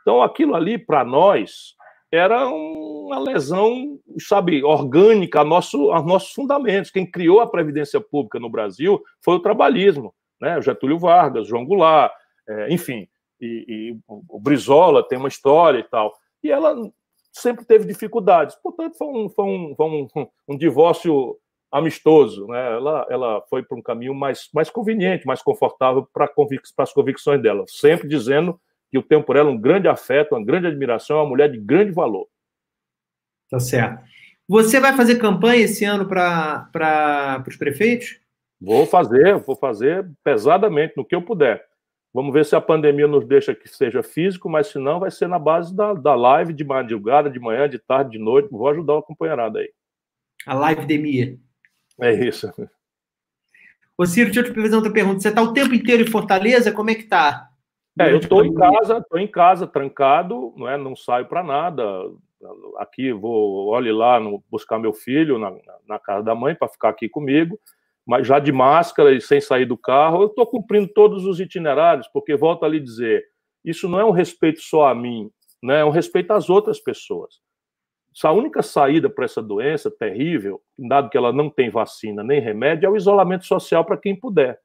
Então, aquilo ali, para nós, era uma lesão, sabe, orgânica nosso, aos nossos fundamentos. Quem criou a Previdência Pública no Brasil foi o trabalhismo, né? Getúlio Vargas, João Goulart, é, enfim, e, e, o Brizola tem uma história e tal. E ela sempre teve dificuldades. Portanto, foi um, foi um, foi um, um divórcio amistoso. Né? Ela, ela foi para um caminho mais, mais conveniente, mais confortável para convic as convicções dela, sempre dizendo que eu tenho por ela um grande afeto, uma grande admiração, é uma mulher de grande valor.
Tá certo. Você vai fazer campanha esse ano para os prefeitos?
Vou fazer, vou fazer pesadamente, no que eu puder. Vamos ver se a pandemia nos deixa que seja físico, mas se não, vai ser na base da, da live de madrugada, de manhã, de tarde, de noite. Vou ajudar o companheirado aí.
A live de Mia.
É isso.
Ô, Ciro, deixa eu te fazer outra pergunta. Você está o tempo inteiro em Fortaleza? Como é que tá?
É, eu estou em casa, estou em casa, trancado, não, é, não saio para nada. Aqui vou, olhe lá, no, buscar meu filho na, na casa da mãe para ficar aqui comigo, mas já de máscara e sem sair do carro, eu estou cumprindo todos os itinerários, porque volto a lhe dizer, isso não é um respeito só a mim, né, é um respeito às outras pessoas a única saída para essa doença terrível, dado que ela não tem vacina nem remédio, é o isolamento social para quem puder.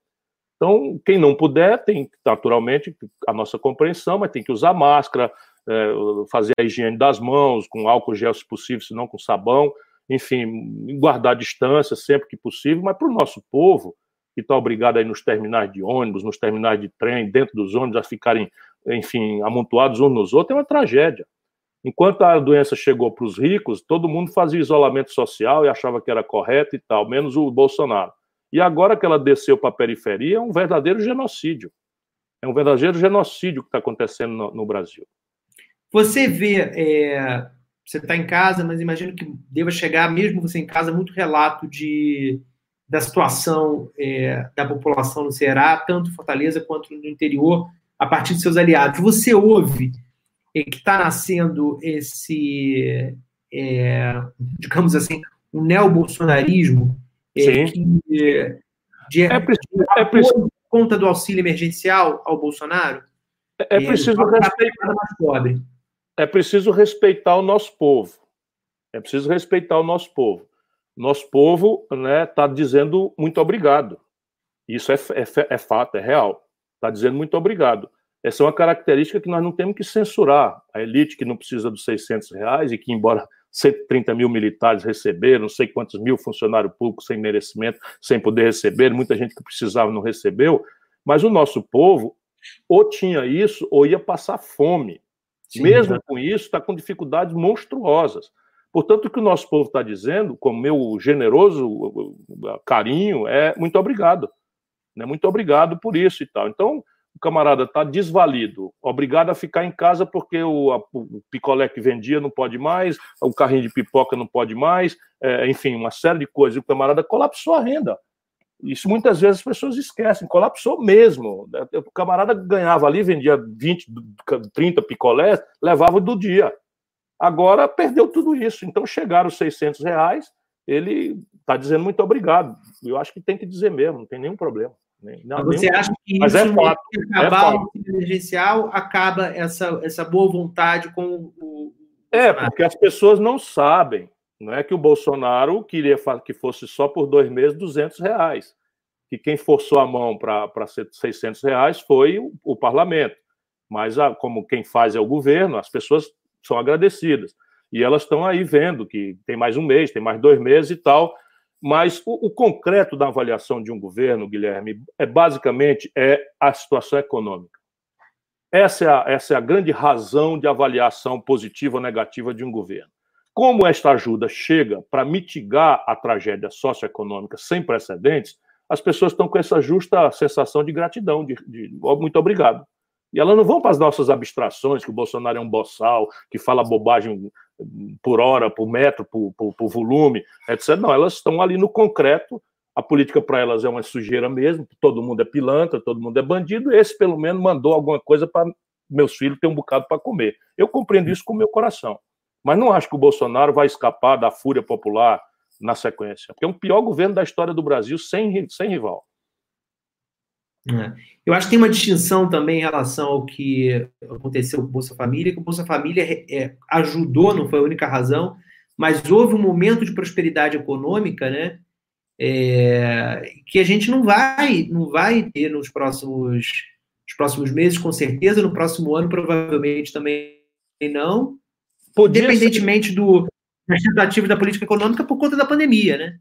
Então, quem não puder, tem naturalmente a nossa compreensão, mas tem que usar máscara, é, fazer a higiene das mãos, com álcool gel se possível, se não com sabão, enfim, guardar distância sempre que possível, mas para o nosso povo, que está obrigado aí nos terminais de ônibus, nos terminais de trem, dentro dos ônibus, a ficarem, enfim, amontoados uns nos outros, é uma tragédia. Enquanto a doença chegou para os ricos, todo mundo fazia isolamento social e achava que era correto e tal, menos o Bolsonaro. E agora que ela desceu para a periferia, é um verdadeiro genocídio. É um verdadeiro genocídio que está acontecendo no, no, Brasil.
Você vê, é, você está em casa, mas imagino que deva chegar, mesmo você em casa, muito relato de, da situação é, da população no Ceará, tanto Fortaleza quanto no interior, a partir de seus aliados. Você ouve que está nascendo esse, é, digamos assim, um neobolsonarismo é, que, de, é preciso, é preciso. conta do auxílio emergencial ao Bolsonaro?
É, é preciso respeitar mais pobre. É preciso respeitar o nosso povo. É preciso respeitar o nosso povo. Nosso povo está né, tá dizendo muito obrigado. Isso é, é, é fato, é real. Está dizendo muito obrigado. Essa é uma característica que nós não temos que censurar. A elite que não precisa dos 600 reais e que, embora 130 mil militares receberam, não sei quantos mil funcionários públicos sem merecimento, sem poder receber, muita gente que precisava não recebeu, mas o nosso povo ou tinha isso ou ia passar fome. Sim, Mesmo com isso, está com dificuldades monstruosas. Portanto, o que o nosso povo está dizendo, com meu generoso carinho, é muito obrigado. Né? Muito obrigado por isso e tal. Então, o camarada está desvalido, obrigado a ficar em casa porque o, a, o, picolé que vendia não pode mais, o carrinho de pipoca não pode mais, é, enfim, uma série de coisas. E o camarada colapsou a renda. Isso muitas vezes as pessoas esquecem, colapsou mesmo. O camarada ganhava ali, vendia 20, 30 picolés, levava do dia. Agora perdeu tudo isso. Então chegaram os 600 reais, ele está dizendo muito obrigado. Eu acho que tem que dizer mesmo, não tem nenhum problema.
Não, você acha que Mas isso, é fato, acabar é o emergencial, acaba essa, essa boa vontade com o.
É, porque as pessoas não sabem. Não é que o Bolsonaro queria que fosse só por dois meses 200 reais. Que quem forçou a mão para 600 reais foi o, o parlamento. Mas, a, como quem faz é o governo, as pessoas são agradecidas. E elas estão aí vendo que tem mais um mês, tem mais dois meses e tal. Mas o, o, concreto da avaliação de um governo, Guilherme, é basicamente é a situação econômica. Essa é a, essa é a grande razão de avaliação positiva ou negativa de um governo. Como esta ajuda chega para mitigar a tragédia socioeconômica sem precedentes, as pessoas estão com essa justa sensação de gratidão, de, de muito obrigado. E elas não vão para as nossas abstrações, que o Bolsonaro é um boçal, que fala bobagem por hora, por metro, por, por, por volume, etc. Não, elas estão ali no concreto. A política para elas é uma sujeira mesmo, todo mundo é pilantra, todo mundo é bandido. Esse, pelo menos, mandou alguma coisa para meus filhos ter um bocado para comer. Eu compreendo isso com o meu coração. Mas não acho que o Bolsonaro vai escapar da fúria popular na sequência, porque é o pior governo da história do Brasil sem, sem rival.
É. Eu acho que tem uma distinção também em relação ao que aconteceu com o Bolsa Família, que o Bolsa Família é, ajudou, não foi a única razão, mas houve um momento de prosperidade econômica, né? É, que a gente não vai, não vai ter nos próximos, nos próximos meses, com certeza, no próximo ano, provavelmente também não, Podia independentemente ser... do, da tentativa da política econômica por conta da pandemia, né?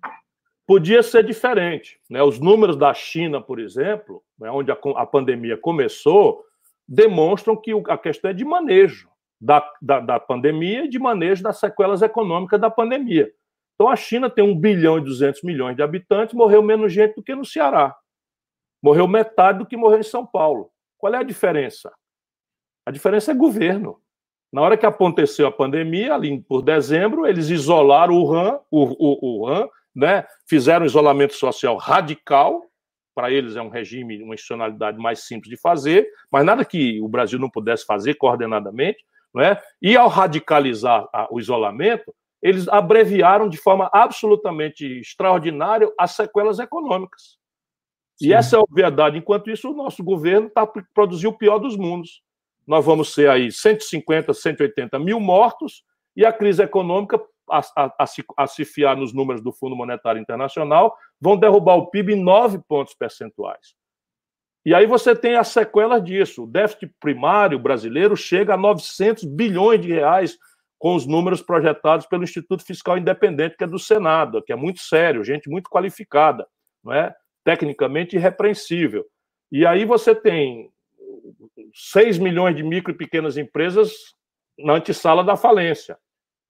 Podia ser diferente. Né? Os números da China, por exemplo, né, onde a, a, pandemia começou, demonstram que a questão é de manejo da, da, da pandemia e de manejo das sequelas econômicas da pandemia. Então, a China tem 1 bilhão e 200 milhões de habitantes, morreu menos gente do que no Ceará. Morreu metade do que morreu em São Paulo. Qual é a diferença? A diferença é governo. Na hora que aconteceu a pandemia, ali por dezembro, eles isolaram o Wuhan, o, o, o né? fizeram um isolamento social radical. Para eles é um regime, uma institucionalidade mais simples de fazer, mas nada que o Brasil não pudesse fazer coordenadamente. Né? E ao radicalizar o isolamento, eles abreviaram de forma absolutamente extraordinária as sequelas econômicas. Sim. E essa é a obviedade. Enquanto isso, o nosso governo está produzindo o pior dos mundos nós vamos ser aí 150, 180 mil mortos, e a crise econômica, a, a, a, se, a se fiar nos números do Fundo Monetário Internacional, vão derrubar o PIB em 9 pontos percentuais. E aí você tem as sequelas disso. O déficit primário brasileiro chega a 900 bilhões de reais com os números projetados pelo Instituto Fiscal Independente, que é do Senado, que é muito sério, gente muito qualificada, não é? tecnicamente irrepreensível. E aí você tem 6 milhões de micro e pequenas empresas na antessala da falência,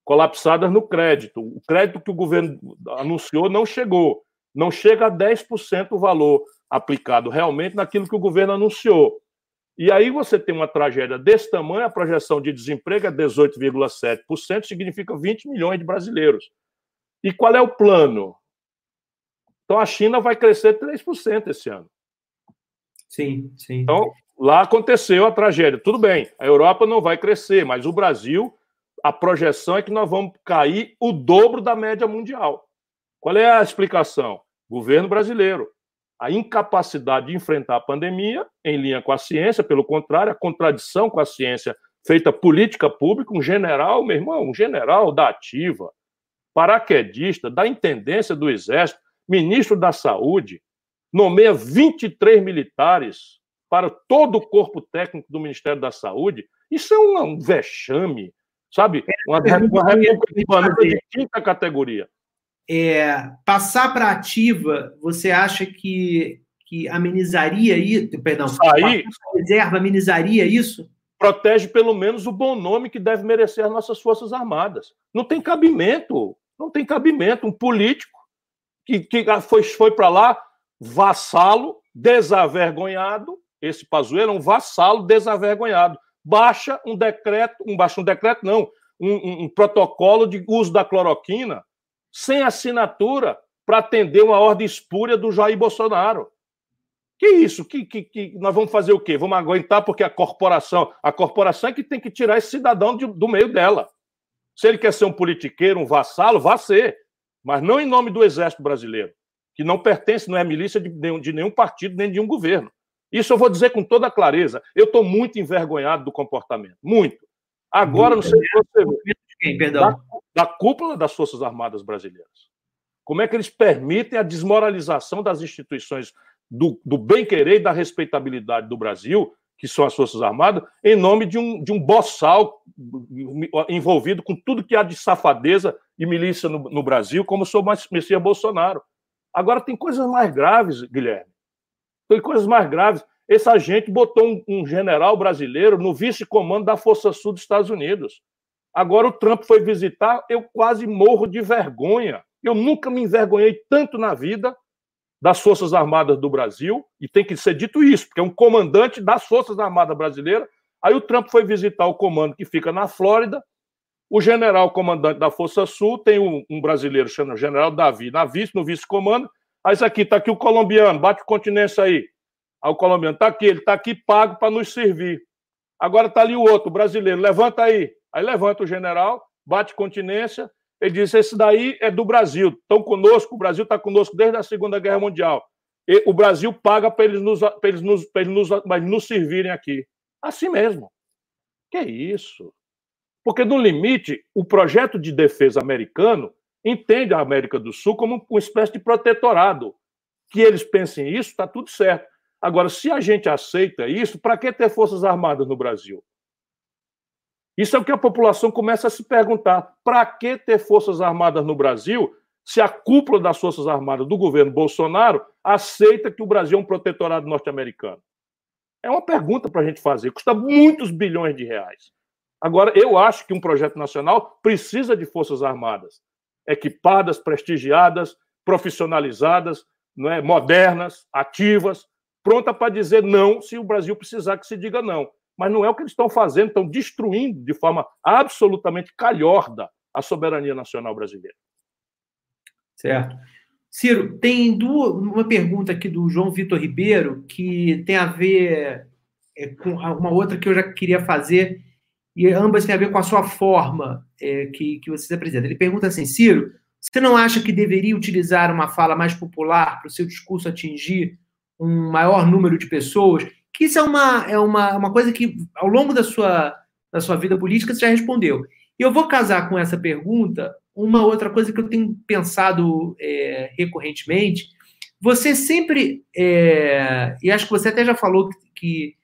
colapsadas no crédito. O crédito que o governo anunciou não chegou. Não chega a 10% o valor aplicado realmente naquilo que o governo anunciou. E aí você tem uma tragédia desse tamanho, a projeção de desemprego é 18,7%, significa 20 milhões de brasileiros. E qual é o plano? Então a China vai crescer 3% esse ano.
Sim, sim.
Então, Lá aconteceu a tragédia. Tudo bem, a Europa não vai crescer, mas o Brasil, a projeção é que nós vamos cair o dobro da média mundial. Qual é a explicação? Governo brasileiro. A incapacidade de enfrentar a pandemia em linha com a ciência, pelo contrário, a contradição com a ciência feita política pública, um general, meu irmão, um general da ativa, paraquedista, da intendência do Exército, ministro da Saúde, nomeia 23 militares para todo o corpo técnico do Ministério da Saúde, isso é um, um vexame, sabe? Uma, uma de quinta categoria.
É, passar para ativa, você acha que, que amenizaria isso? Perdão,
Sair,
reserva amenizaria isso?
Protege pelo menos o bom nome que deve merecer as nossas Forças Armadas. Não tem cabimento, não tem cabimento. Um político que, que foi, foi para lá vassalo, desavergonhado, esse Pazuello é um vassalo desavergonhado. Baixa um decreto, um baixa um decreto não, um, um, um protocolo de uso da cloroquina sem assinatura para atender uma ordem espúria do Jair Bolsonaro. Que isso? Que, que, que, nós vamos fazer o quê? Vamos aguentar porque a corporação, a corporação é que tem que tirar esse cidadão de, do meio dela. Se ele quer ser um politiqueiro, um vassalo, vá ser, mas não em nome do Exército Brasileiro, que não pertence, não é milícia de nenhum, de nenhum partido nem de um governo. Isso eu vou dizer com toda clareza. Eu estou muito envergonhado do comportamento, muito. Agora, não sei se você vê. Perdão? Da, da cúpula das Forças Armadas Brasileiras. Como é que eles permitem a desmoralização das instituições do, do bem-querer e da respeitabilidade do Brasil, que são as Forças Armadas, em nome de um, de um boçal envolvido com tudo que há de safadeza e milícia no, no Brasil, como o senhor Messias Bolsonaro. Agora, tem coisas mais graves, Guilherme. Tem coisas mais graves. Esse agente botou um, um general brasileiro no vice-comando da Força Sul dos Estados Unidos. Agora o Trump foi visitar, eu quase morro de vergonha. Eu nunca me envergonhei tanto na vida das Forças Armadas do Brasil, e tem que ser dito isso, porque é um comandante das Forças Armadas Brasileiras. Aí o Trump foi visitar o comando que fica na Flórida. O general comandante da Força Sul tem um, um brasileiro chamado General Davi na vice, no vice-comando. Aí isso aqui, está aqui o colombiano, bate continência aí. Aí o colombiano está aqui, ele está aqui pago para nos servir. Agora está ali o outro, o brasileiro, levanta aí. Aí levanta o general, bate continência, ele disse: esse daí é do Brasil, estão conosco, o Brasil está conosco desde a Segunda Guerra Mundial. E o Brasil paga para eles, nos, eles, nos, eles nos, nos servirem aqui. Assim mesmo. Que isso? Porque, no limite, o projeto de defesa americano entende a América do Sul como uma espécie de protetorado. Que eles pensem isso, está tudo certo. Agora, se a gente aceita isso, para que ter forças armadas no Brasil? Isso é o que a população começa a se perguntar. Para que ter Forças Armadas no Brasil se a cúpula das Forças Armadas do governo Bolsonaro aceita que o Brasil é um protetorado norte-americano? É uma pergunta para a gente fazer. Custa muitos bilhões de reais. Agora, eu acho que um projeto nacional precisa de Forças Armadas equipadas, prestigiadas, profissionalizadas, não é? modernas, ativas, pronta para dizer não se o Brasil precisar que se diga não mas não é o que eles estão fazendo, estão destruindo de forma absolutamente calhorda a soberania nacional brasileira.
Certo. Ciro, tem duas, uma pergunta aqui do João Vitor Ribeiro que tem a ver é, com uma outra que eu já queria fazer, e ambas têm a ver com a sua forma é, que, que você se apresenta. Ele pergunta assim: Ciro, você não acha que deveria utilizar uma fala mais popular para o seu discurso atingir um maior número de pessoas? que isso é uma, é uma, uma coisa que, ao longo da sua, da sua vida política, você já respondeu. E eu vou casar com essa pergunta uma outra coisa que eu tenho pensado é, recorrentemente. Você sempre, é, e acho que você até já falou que que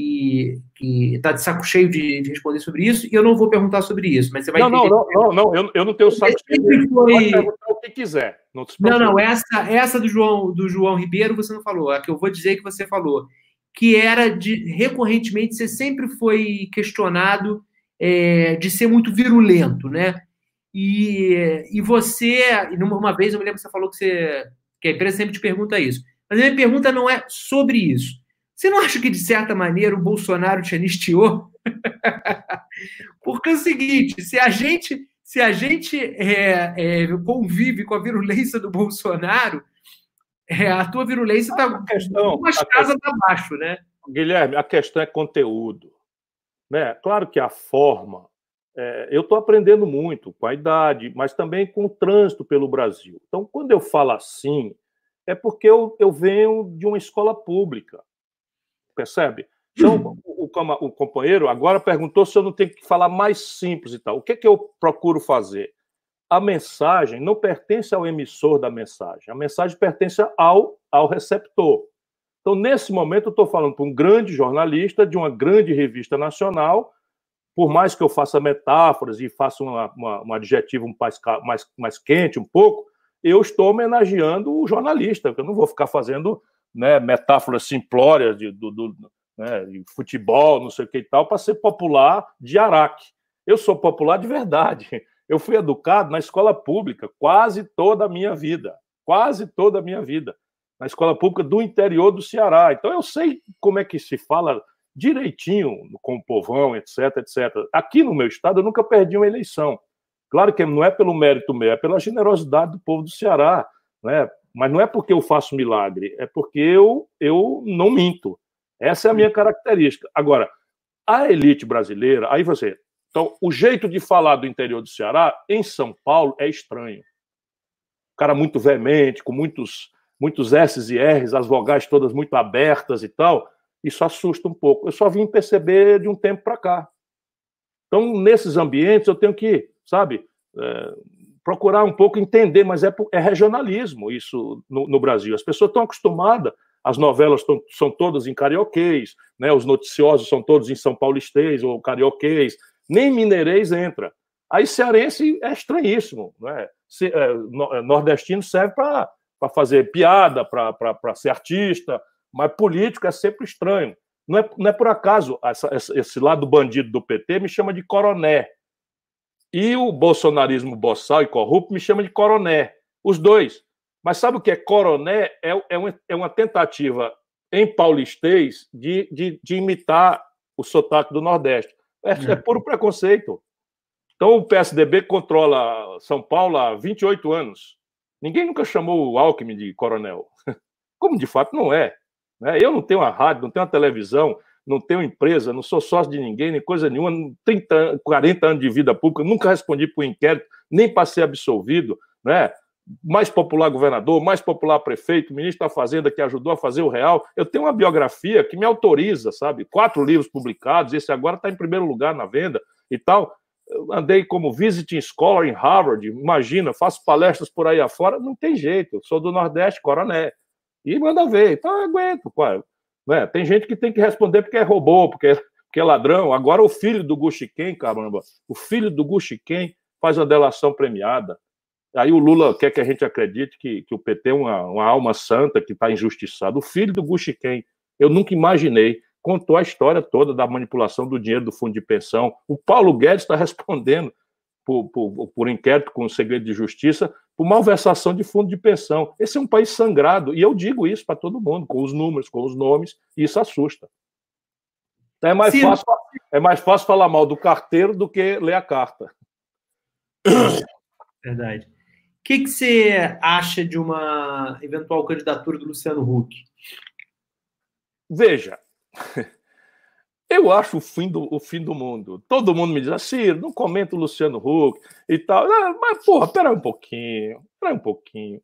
está de saco cheio de, de, responder sobre isso, e eu não vou perguntar sobre isso, mas você vai
Não, não, não, não, não, eu, eu não tenho saco cheio. Foi... Pode perguntar o que quiser.
Não, não, não, essa, essa do João, do João Ribeiro você não falou, a que eu vou dizer que você falou que era de recorrentemente você sempre foi questionado é, de ser muito virulento, né? E, e você, uma vez eu me lembro que você falou que, você, que a empresa sempre te pergunta isso, mas a minha pergunta não é sobre isso. Você não acha que, de certa maneira, o Bolsonaro te anistiou? [LAUGHS] Porque é o seguinte, se a gente, se a gente é, é, convive com a virulência do Bolsonaro, é, a tua virulência está umas casas abaixo, né?
Guilherme, a questão é conteúdo. Né? Claro que a forma. É, eu estou aprendendo muito com a idade, mas também com o trânsito pelo Brasil. Então, quando eu falo assim, é porque eu, eu venho de uma escola pública. Percebe? Então, o, o, o companheiro agora perguntou se eu não tenho que falar mais simples e tal. O que, que eu procuro fazer? a mensagem não pertence ao emissor da mensagem, a mensagem pertence ao, ao receptor. Então, nesse momento, eu estou falando para um grande jornalista de uma grande revista nacional, por mais que eu faça metáforas e faça uma, uma, um adjetivo mais, mais, mais quente um pouco, eu estou homenageando o jornalista, porque eu não vou ficar fazendo né, metáforas simplórias de, do, do né, de futebol, não sei o que e tal, para ser popular de Araque. Eu sou popular de verdade. Eu fui educado na escola pública quase toda a minha vida, quase toda a minha vida, na escola pública do interior do Ceará. Então eu sei como é que se fala direitinho com o povão, etc, etc. Aqui no meu estado eu nunca perdi uma eleição. Claro que não é pelo mérito meu, é pela generosidade do povo do Ceará. né? Mas não é porque eu faço milagre, é porque eu, eu não minto. Essa é a minha característica. Agora, a elite brasileira, aí você. Então, o jeito de falar do interior do Ceará, em São Paulo, é estranho. O cara muito veemente, com muitos, muitos S's e R's, as vogais todas muito abertas e tal. Isso assusta um pouco. Eu só vim perceber de um tempo para cá. Então, nesses ambientes, eu tenho que, sabe, é, procurar um pouco entender, mas é, é regionalismo isso no, no, Brasil. As pessoas estão acostumadas, as novelas tão, são todas em carioquês, né, os noticiosos são todos em São Paulistês ou carioquês, nem mineirês entra. Aí cearense é estranhíssimo. Né? Se, é, é nordestino serve para fazer piada, para ser artista, mas político é sempre estranho. Não é, não é por acaso essa, esse lado bandido do PT me chama de coroné. E o bolsonarismo boçal e corrupto me chama de coroné. Os dois. Mas sabe o que é coroné? É, é, uma, é uma tentativa em paulistês de, de, de, imitar o sotaque do Nordeste. É, é, puro preconceito. Então o PSDB controla São Paulo há 28 anos. Ninguém nunca chamou o Alckmin de coronel. [LAUGHS] Como de fato não é. Né? Eu não tenho uma rádio, não tenho uma televisão, não tenho empresa, não sou sócio de ninguém, nem coisa nenhuma, 30, 40 anos de vida pública, nunca respondi por inquérito, nem passei absolvido, né? mais popular governador, mais popular prefeito, ministro da Fazenda que ajudou a fazer o real. Eu tenho uma biografia que me autoriza, sabe? Quatro livros publicados, esse agora está em primeiro lugar na venda e tal. Eu andei como visiting scholar em Harvard, imagina, faço palestras por aí afora, não tem jeito, sou do Nordeste, coroné. E manda ver, então eu aguento, pô. Né? Tem gente que tem que responder porque é robô, porque é, porque é ladrão. Agora o filho do Guxiquem, caramba, o filho do Guxiquem faz a delação premiada. Aí o Lula quer que a gente acredite que, que o PT é uma, uma alma santa que está injustiçado. O filho do Guxiquem, eu nunca imaginei, contou a história toda da manipulação do dinheiro do fundo de pensão. O Paulo Guedes está [LAUGHS] respondendo por, por, por inquérito com o segredo de justiça por malversação de fundo de pensão. Esse é um país sangrado, e eu digo isso para todo mundo, com os números, com os nomes, e isso assusta. Então é mais, fácil, é mais fácil falar mal do carteiro do que ler a carta. [COUGHS]
Verdade. O que, que você acha de uma eventual candidatura do Luciano Huck?
Veja, [LAUGHS] eu acho o fim do, o fim do mundo. Todo mundo me diz assim, não comenta o Luciano Huck e tal. Ah, mas, porra, pera um pouquinho, pera um pouquinho.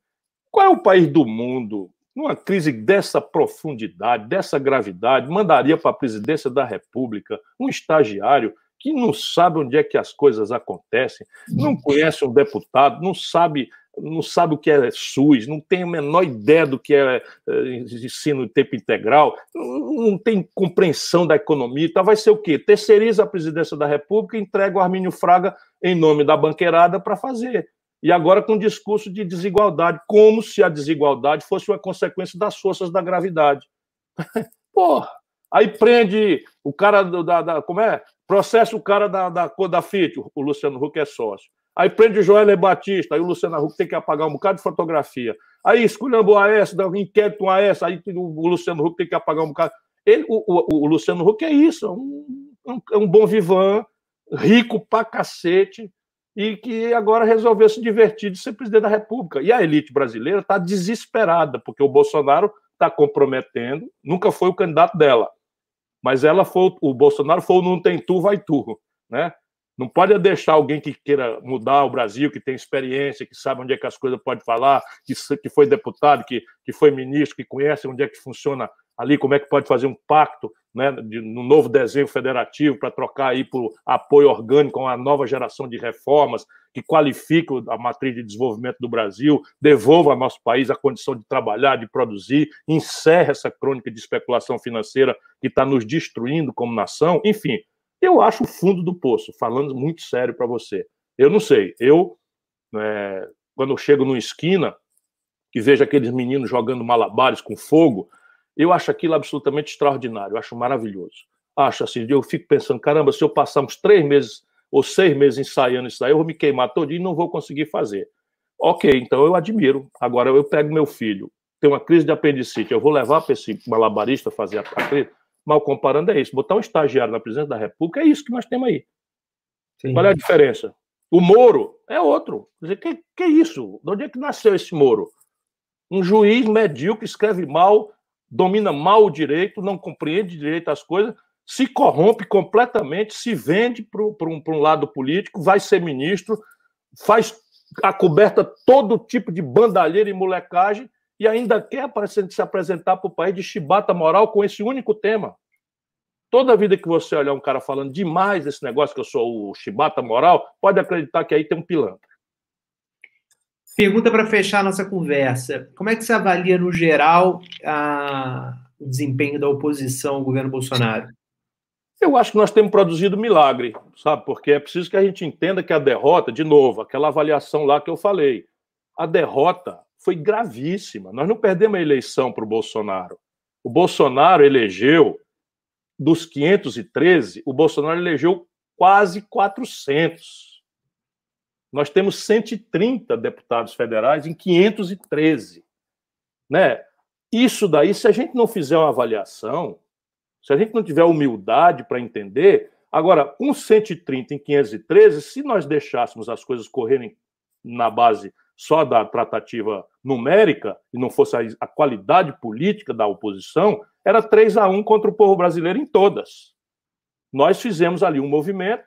Qual é o país do mundo, numa crise dessa profundidade, dessa gravidade, mandaria para a presidência da República um estagiário que não sabe onde é que as coisas acontecem, não conhece um deputado, não sabe não sabe o que é SUS, não tem a menor ideia do que é, é ensino em tempo integral, não tem compreensão da economia, então vai ser o quê? Terceiriza a presidência da República e entrega o Armínio Fraga em nome da banqueirada para fazer. E agora com um discurso de desigualdade, como se a desigualdade fosse uma consequência das forças da gravidade. [LAUGHS] Porra! Aí prende o cara da, da, como é? Processa o cara da, da Codafit, o Luciano Huck é sócio. Aí prende o Joel Batista, aí o Luciano Huck tem que apagar um bocado de fotografia. Aí escolhendo o AS, dá um inquérito um AS, aí o Luciano Huck tem que apagar um bocado. Ele, o, o, o Luciano Huck é isso, é um, é um bom vivan, rico pra cacete, e que agora resolveu se divertir de ser presidente da República. E a elite brasileira está desesperada, porque o Bolsonaro está comprometendo, nunca foi o candidato dela, mas ela foi, o Bolsonaro foi o não tem tu, vai tu, né? Não pode deixar alguém que queira mudar o Brasil, que tem experiência, que sabe onde é que as coisas pode falar, que, que foi deputado, que, que foi ministro, que conhece onde é que funciona ali, como é que pode fazer um pacto né, de, no novo desenho federativo para trocar aí por apoio orgânico a uma nova geração de reformas que qualifique a matriz de desenvolvimento do Brasil, devolva ao nosso país a condição de trabalhar, de produzir, encerre essa crônica de especulação financeira que está nos destruindo como nação, enfim, eu acho o fundo do poço, falando muito sério para você. Eu não sei, eu, é, quando eu chego numa esquina e vejo aqueles meninos jogando malabares com fogo, eu acho aquilo absolutamente extraordinário, eu acho maravilhoso. Acho assim, eu fico pensando, caramba, se eu passar uns três meses ou seis meses ensaiando isso aí, eu vou me queimar todo e não vou conseguir fazer. Ok, então eu admiro. Agora eu pego meu filho, tem uma crise de apendicite, eu vou levar para esse malabarista fazer a crise mal comparando, é isso. Botar um estagiário na presidência da República é isso que nós temos aí. Sim. Qual é a diferença? O Moro é outro. Quer dizer, que, que é isso? De onde é que nasceu esse Moro? Um juiz medíocre escreve mal, domina mal o direito, não compreende direito as coisas, se corrompe completamente, se vende para um, um lado político, vai ser ministro, faz a coberta todo tipo de bandalheira e molecagem e ainda quer se apresentar para o país de chibata moral com esse único tema. Toda vida que você olhar um cara falando demais desse negócio que eu sou o chibata moral, pode acreditar que aí tem um pilantra.
Pergunta para fechar nossa conversa. Como é que você avalia, no geral, a... o desempenho da oposição ao governo Bolsonaro?
Eu acho que nós temos produzido milagre, sabe? Porque é preciso que a gente entenda que a derrota, de novo, aquela avaliação lá que eu falei, a derrota foi gravíssima. Nós não perdemos a eleição para o Bolsonaro. O Bolsonaro elegeu, dos 513, o Bolsonaro elegeu quase 400. Nós temos 130 deputados federais em 513. Né? Isso daí, se a gente não fizer uma avaliação, se a gente não tiver humildade para entender, agora, com 130 em 513, se nós deixássemos as coisas correrem na base só da tratativa numérica e não fosse a, a qualidade política da oposição, era 3 a 1 contra o povo brasileiro em todas. Nós fizemos ali um movimento,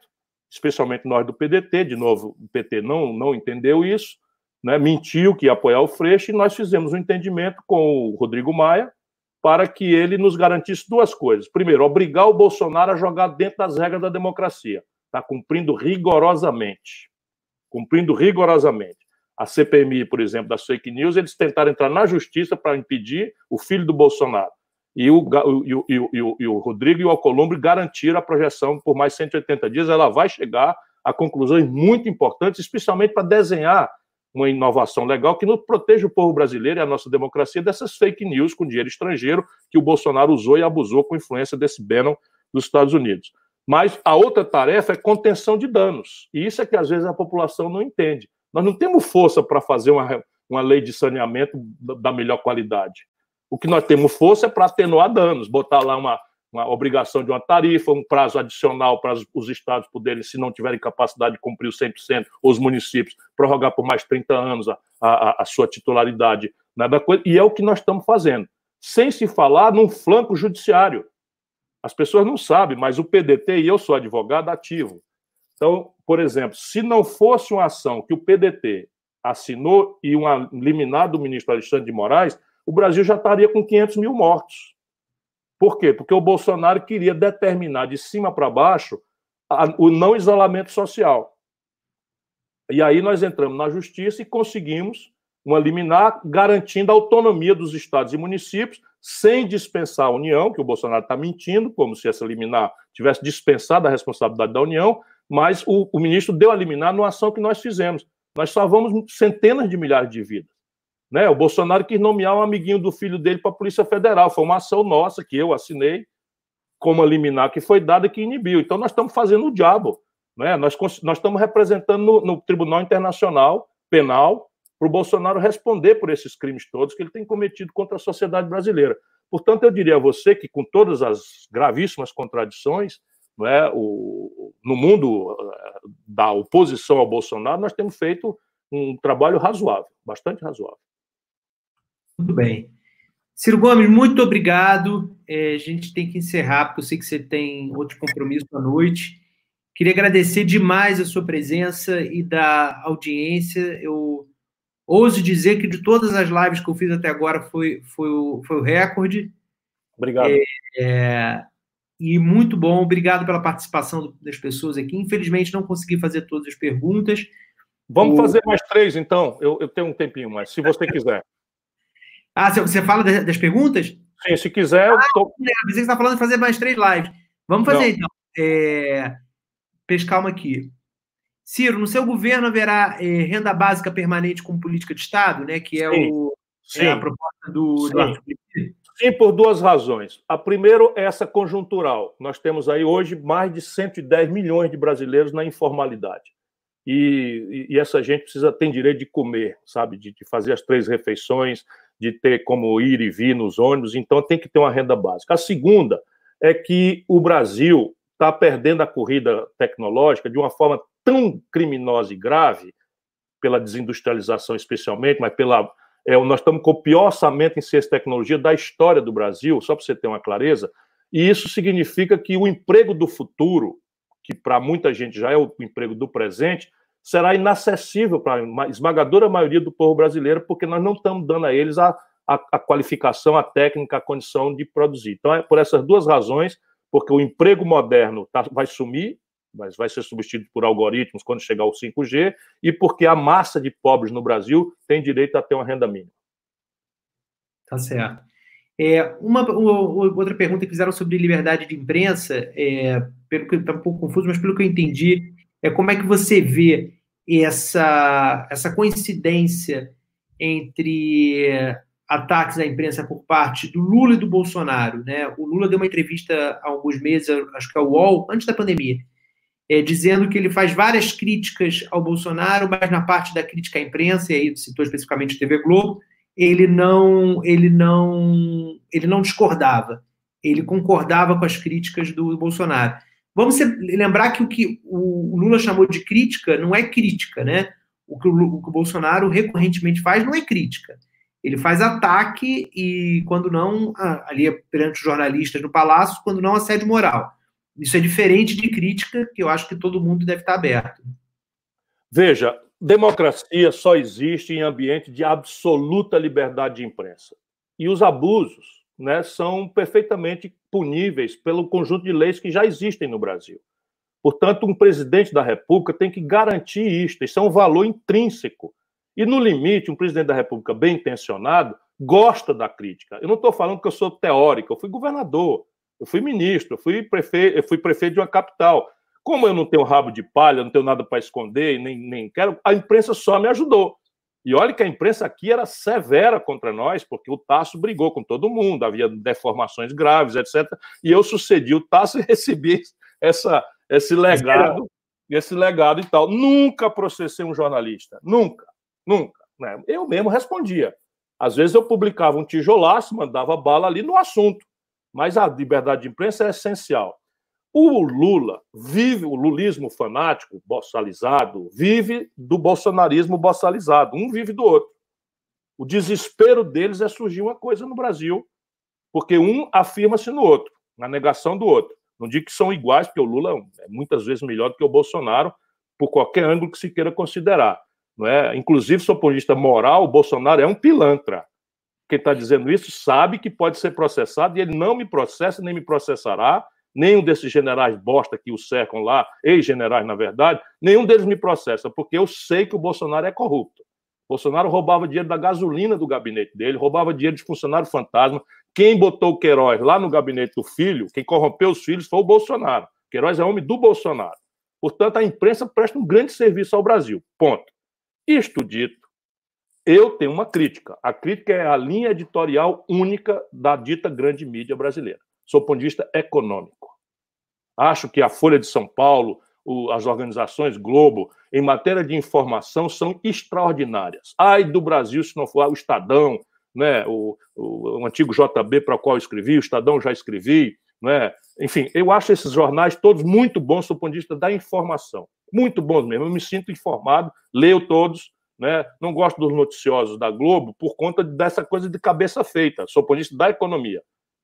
especialmente nós do PDT, de novo, o PT não, não entendeu isso, né, mentiu que ia apoiar o Freixo, e nós fizemos um entendimento com o Rodrigo Maia, para que ele nos garantisse duas coisas. Primeiro, obrigar o Bolsonaro a jogar dentro das regras da democracia. Está cumprindo rigorosamente. Cumprindo rigorosamente. A CPMI, por exemplo, das fake news, eles tentaram entrar na justiça para impedir o filho do Bolsonaro. E o, e o, e o, e o Rodrigo e o Alcolumbre garantiram a projeção por mais 180 dias. Ela vai chegar a conclusões muito importantes, especialmente para desenhar uma inovação legal que nos proteja o povo brasileiro e a nossa democracia dessas fake news com dinheiro estrangeiro que o Bolsonaro usou e abusou com influência desse Bannon dos Estados Unidos. Mas a outra tarefa é contenção de danos. E isso é que às vezes a população não entende. Nós não temos força para fazer uma, uma lei de saneamento da melhor qualidade. O que nós temos força é para atenuar danos, botar lá uma, uma obrigação de uma tarifa, um prazo adicional para os estados poderem, se não tiverem capacidade de cumprir o 100%, ou os municípios, prorrogar por mais 30 anos a, a, a sua titularidade. Nada coisa, e é o que nós estamos fazendo. Sem se falar num flanco judiciário. As pessoas não sabem, mas o PDT, e eu sou advogado ativo. Então, por exemplo, se não fosse uma ação que o PDT assinou e um liminar do ministro Alexandre de Moraes, o Brasil já estaria com 500 mil mortos. Por quê? Porque o Bolsonaro queria determinar de cima para baixo o não isolamento social. E aí nós entramos na justiça e conseguimos uma liminar garantindo a autonomia dos estados e municípios, sem dispensar a União, que o Bolsonaro está mentindo, como se essa liminar tivesse dispensado a responsabilidade da União, mas o, o ministro deu a liminar numa ação que nós fizemos. Nós salvamos centenas de milhares de vidas. Né? O Bolsonaro quis nomear um amiguinho do filho dele para a Polícia Federal. Foi uma ação nossa que eu assinei como a liminar que foi dada que inibiu. Então, nós estamos fazendo o diabo. Né? Nós, nós estamos representando no, no Tribunal Internacional Penal para o Bolsonaro responder por esses crimes todos que ele tem cometido contra a sociedade brasileira. Portanto, eu diria a você que, com todas as gravíssimas contradições, não é, o, no mundo eh, da oposição ao Bolsonaro, nós temos feito um trabalho razoável, bastante razoável.
Muito bem. Ciro Gomes, muito obrigado. É, a gente tem que encerrar, porque eu sei que você tem outro compromisso à noite. Queria agradecer demais a sua presença e da audiência. Eu ouso dizer que de todas as lives que eu fiz até agora foi, foi, o, foi o recorde.
Obrigado.
É, é, e muito bom. Obrigado pela participação das pessoas aqui. Infelizmente, não consegui fazer todas as perguntas.
Vamos o... fazer mais três, então. Eu, eu tenho um tempinho mais, se você quiser. [LAUGHS]
Ah, você fala das perguntas?
Sim, se quiser. Ah, eu tô...
Você está falando de fazer mais três lives. Vamos fazer, Não. então. É... Pescar uma aqui. Ciro, no seu governo haverá é, renda básica permanente como política de Estado, né? Que é, o, é a proposta do, Sim. do
Sim, por duas razões. A primeira é essa conjuntural. Nós temos aí hoje mais de 110 milhões de brasileiros na informalidade. E, e, essa gente precisa tem direito de comer, sabe, de, de, fazer as três refeições, de ter como ir e vir nos ônibus, então tem que ter uma renda básica. A segunda é que o Brasil está perdendo a corrida tecnológica de uma forma tão criminosa e grave, pela desindustrialização especialmente, mas pela É, nós estamos com o pior orçamento em ciência e tecnologia da história do Brasil, só para você ter uma clareza, e isso significa que o emprego do futuro, que para muita gente já é o emprego do presente, será inacessível para a esmagadora maioria do povo brasileiro, porque nós não estamos dando a eles a, a, a qualificação, a técnica, a condição de produzir. Então, é por essas duas razões, porque o emprego moderno tá, vai sumir, mas vai ser substituído por algoritmos quando chegar o 5G, e porque a massa de pobres no Brasil tem direito a ter uma renda mínima.
Tá certo. É, uma, outra pergunta que fizeram sobre liberdade de imprensa, é, pelo que está um pouco confuso, mas pelo que eu entendi, é como é que você vê essa, essa coincidência entre ataques à imprensa por parte do Lula e do Bolsonaro. Né? O Lula deu uma entrevista há alguns meses, acho que é o UOL, antes da pandemia, é, dizendo que ele faz várias críticas ao Bolsonaro, mas na parte da crítica à imprensa, e aí citou especificamente a TV Globo, ele não, ele não, ele não discordava, ele concordava com as críticas do Bolsonaro. Vamos lembrar que o que o Lula chamou de crítica não é crítica, né? O que o, o que o Bolsonaro recorrentemente faz não é crítica. Ele faz ataque e, quando não, ali perante os jornalistas no palácio, quando não, assédio moral. Isso é diferente de crítica, que eu acho que todo mundo deve estar aberto.
Veja, democracia só existe em ambiente de absoluta liberdade de imprensa. E os abusos né, são perfeitamente puníveis pelo conjunto de leis que já existem no Brasil. Portanto, um presidente da República tem que garantir isto. Isso é um valor intrínseco. E, no limite, um presidente da República bem intencionado gosta da crítica. Eu não estou falando que eu sou teórico, eu fui governador, eu fui ministro, eu fui prefeito, eu fui prefeito de uma capital. Como eu não tenho rabo de palha, não tenho nada para esconder, nem, nem quero, a imprensa só me ajudou. E olha que a imprensa aqui era severa contra nós, porque o Tasso brigou com todo mundo, havia deformações graves, etc. E eu sucedi o Tasso e [LAUGHS] recebi essa, esse legado, esse legado e tal. Nunca processei um jornalista, nunca, nunca. Né? Eu mesmo respondia. Às vezes eu publicava um tijolaço, mandava bala ali no assunto. Mas a liberdade de imprensa é essencial. O Lula vive, o lulismo fanático, bossalizado, vive do bolsonarismo bossalizado. Um vive do outro. O desespero deles é surgir uma coisa no Brasil, porque um afirma-se no outro, na negação do outro. Não digo que são iguais, porque o Lula é muitas vezes melhor do que o Bolsonaro, por qualquer ângulo que se queira considerar. Não é? Inclusive, do ponto de vista moral, o Bolsonaro é um pilantra quem está dizendo isso sabe que pode ser processado e ele não me processa nem me processará. Nenhum desses generais bosta que o cercam lá, ex-generais, na verdade, nenhum deles me processa, porque eu sei que o Bolsonaro é corrupto. O Bolsonaro roubava dinheiro da gasolina do gabinete dele, roubava dinheiro de funcionário fantasma. Quem botou o Queiroz lá no gabinete do filho, quem corrompeu os filhos, foi o Bolsonaro. Queiroz é homem do Bolsonaro. Portanto, a imprensa presta um grande serviço ao Brasil. Ponto. Isto dito, eu tenho uma crítica. A crítica é a linha editorial única da dita grande mídia brasileira, sob o ponto de vista econômico. Acho que a Folha de São Paulo, as organizações Globo, em matéria de informação, são extraordinárias. Ai do Brasil se não for o Estadão, né, o, o, o antigo JB para o qual eu escrevi, o Estadão já escrevi, né? enfim, eu acho esses jornais todos muito bons do ponto de vista da informação. Muito bons mesmo. Eu me sinto informado, leio todos, né? Não gosto dos noticiosos da Globo por conta dessa coisa de cabeça feita, sou polícia da economia.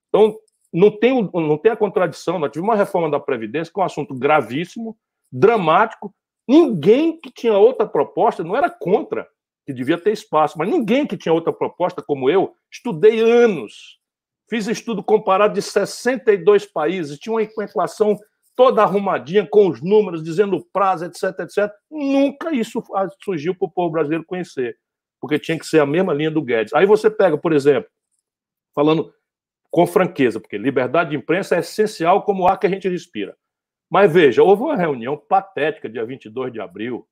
Então, não tem, não tem a contradição. Nós tivemos uma reforma da Previdência que é um assunto gravíssimo, dramático. Ninguém que tinha outra proposta não era contra, que devia ter espaço, mas ninguém que tinha outra proposta, como eu, estudei anos. Fiz estudo comparado de 62 países, tinha uma equação toda arrumadinha, com os números, dizendo o prazo, etc, etc. Nunca isso surgiu para o povo brasileiro conhecer, porque tinha que ser a mesma linha do Guedes. Aí você pega, por exemplo, falando com franqueza, porque liberdade de imprensa é essencial como o ar que a gente respira. Mas veja, houve uma reunião patética dia 22 de abril,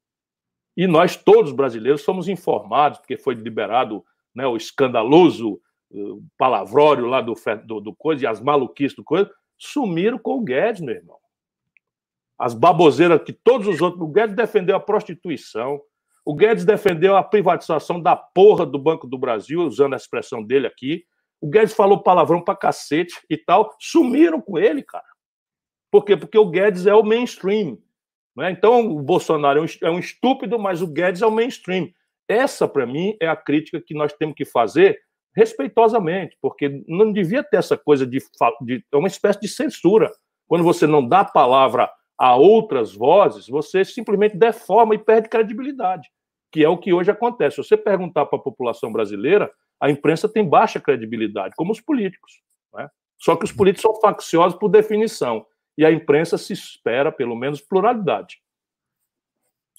e nós todos brasileiros somos informados, porque foi liberado né, o escandaloso uh, palavrório lá do, do, do coisa e as maluquices do coisa, sumiram com o Guedes, meu irmão as baboseiras que todos os outros. O Guedes defendeu a prostituição, o Guedes defendeu a privatização da porra do Banco do Brasil, usando a expressão dele aqui. O Guedes falou palavrão pra cacete e tal. Sumiram com ele, cara. Por quê? Porque o Guedes é o mainstream. Né? Então, o Bolsonaro é um, é estúpido, mas o Guedes é o mainstream. Essa, para mim, é a crítica que nós temos que fazer respeitosamente, porque não devia ter essa coisa de, de é uma espécie de censura. Quando você não dá palavra a outras vozes, você simplesmente deforma e perde credibilidade, que é o que hoje acontece. Se você perguntar para a população brasileira, a imprensa tem baixa credibilidade, como os políticos. Né? Só que os políticos são facciosos por definição, e a imprensa se espera, pelo menos, pluralidade.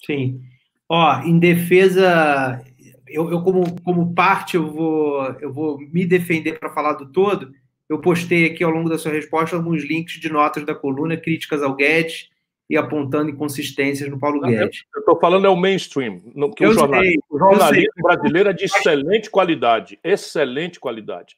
Sim. Ó, em defesa, eu, eu como, como parte, eu vou, eu vou me defender para falar do todo. Eu postei aqui ao longo da sua resposta alguns links de notas da coluna, críticas ao Guedes e apontando inconsistências no Paulo Guedes.
Eu estou falando é o mainstream, que eu o, jornalismo, sei, o jornalismo brasileiro é de excelente qualidade, excelente qualidade.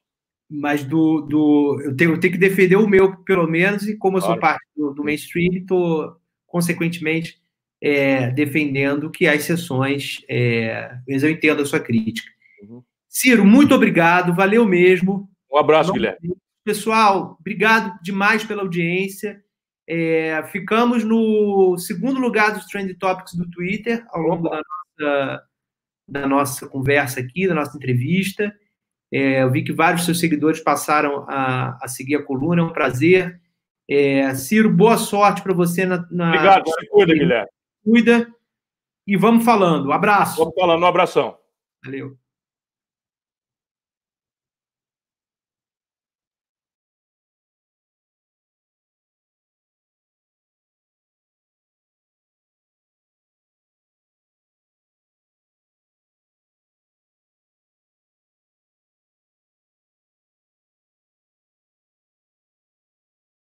Mas do, do eu, tenho, eu tenho que defender o meu, pelo menos, e como eu claro. sou parte do, do mainstream, estou, consequentemente, é, defendendo que as sessões, é, mas eu entendo a sua crítica. Uhum. Ciro, muito obrigado, valeu mesmo.
Um abraço, Guilherme.
Pessoal, obrigado demais pela audiência. É, ficamos no segundo lugar dos Trend Topics do Twitter ao longo da nossa, da nossa conversa aqui, da nossa entrevista. É, eu vi que vários seus seguidores passaram a, a seguir a coluna, é um prazer. É, Ciro, boa sorte para você na, na.
Obrigado, se cuida, Guilherme
cuida e vamos falando. Um abraço.
Vamos falando, um abração.
Valeu.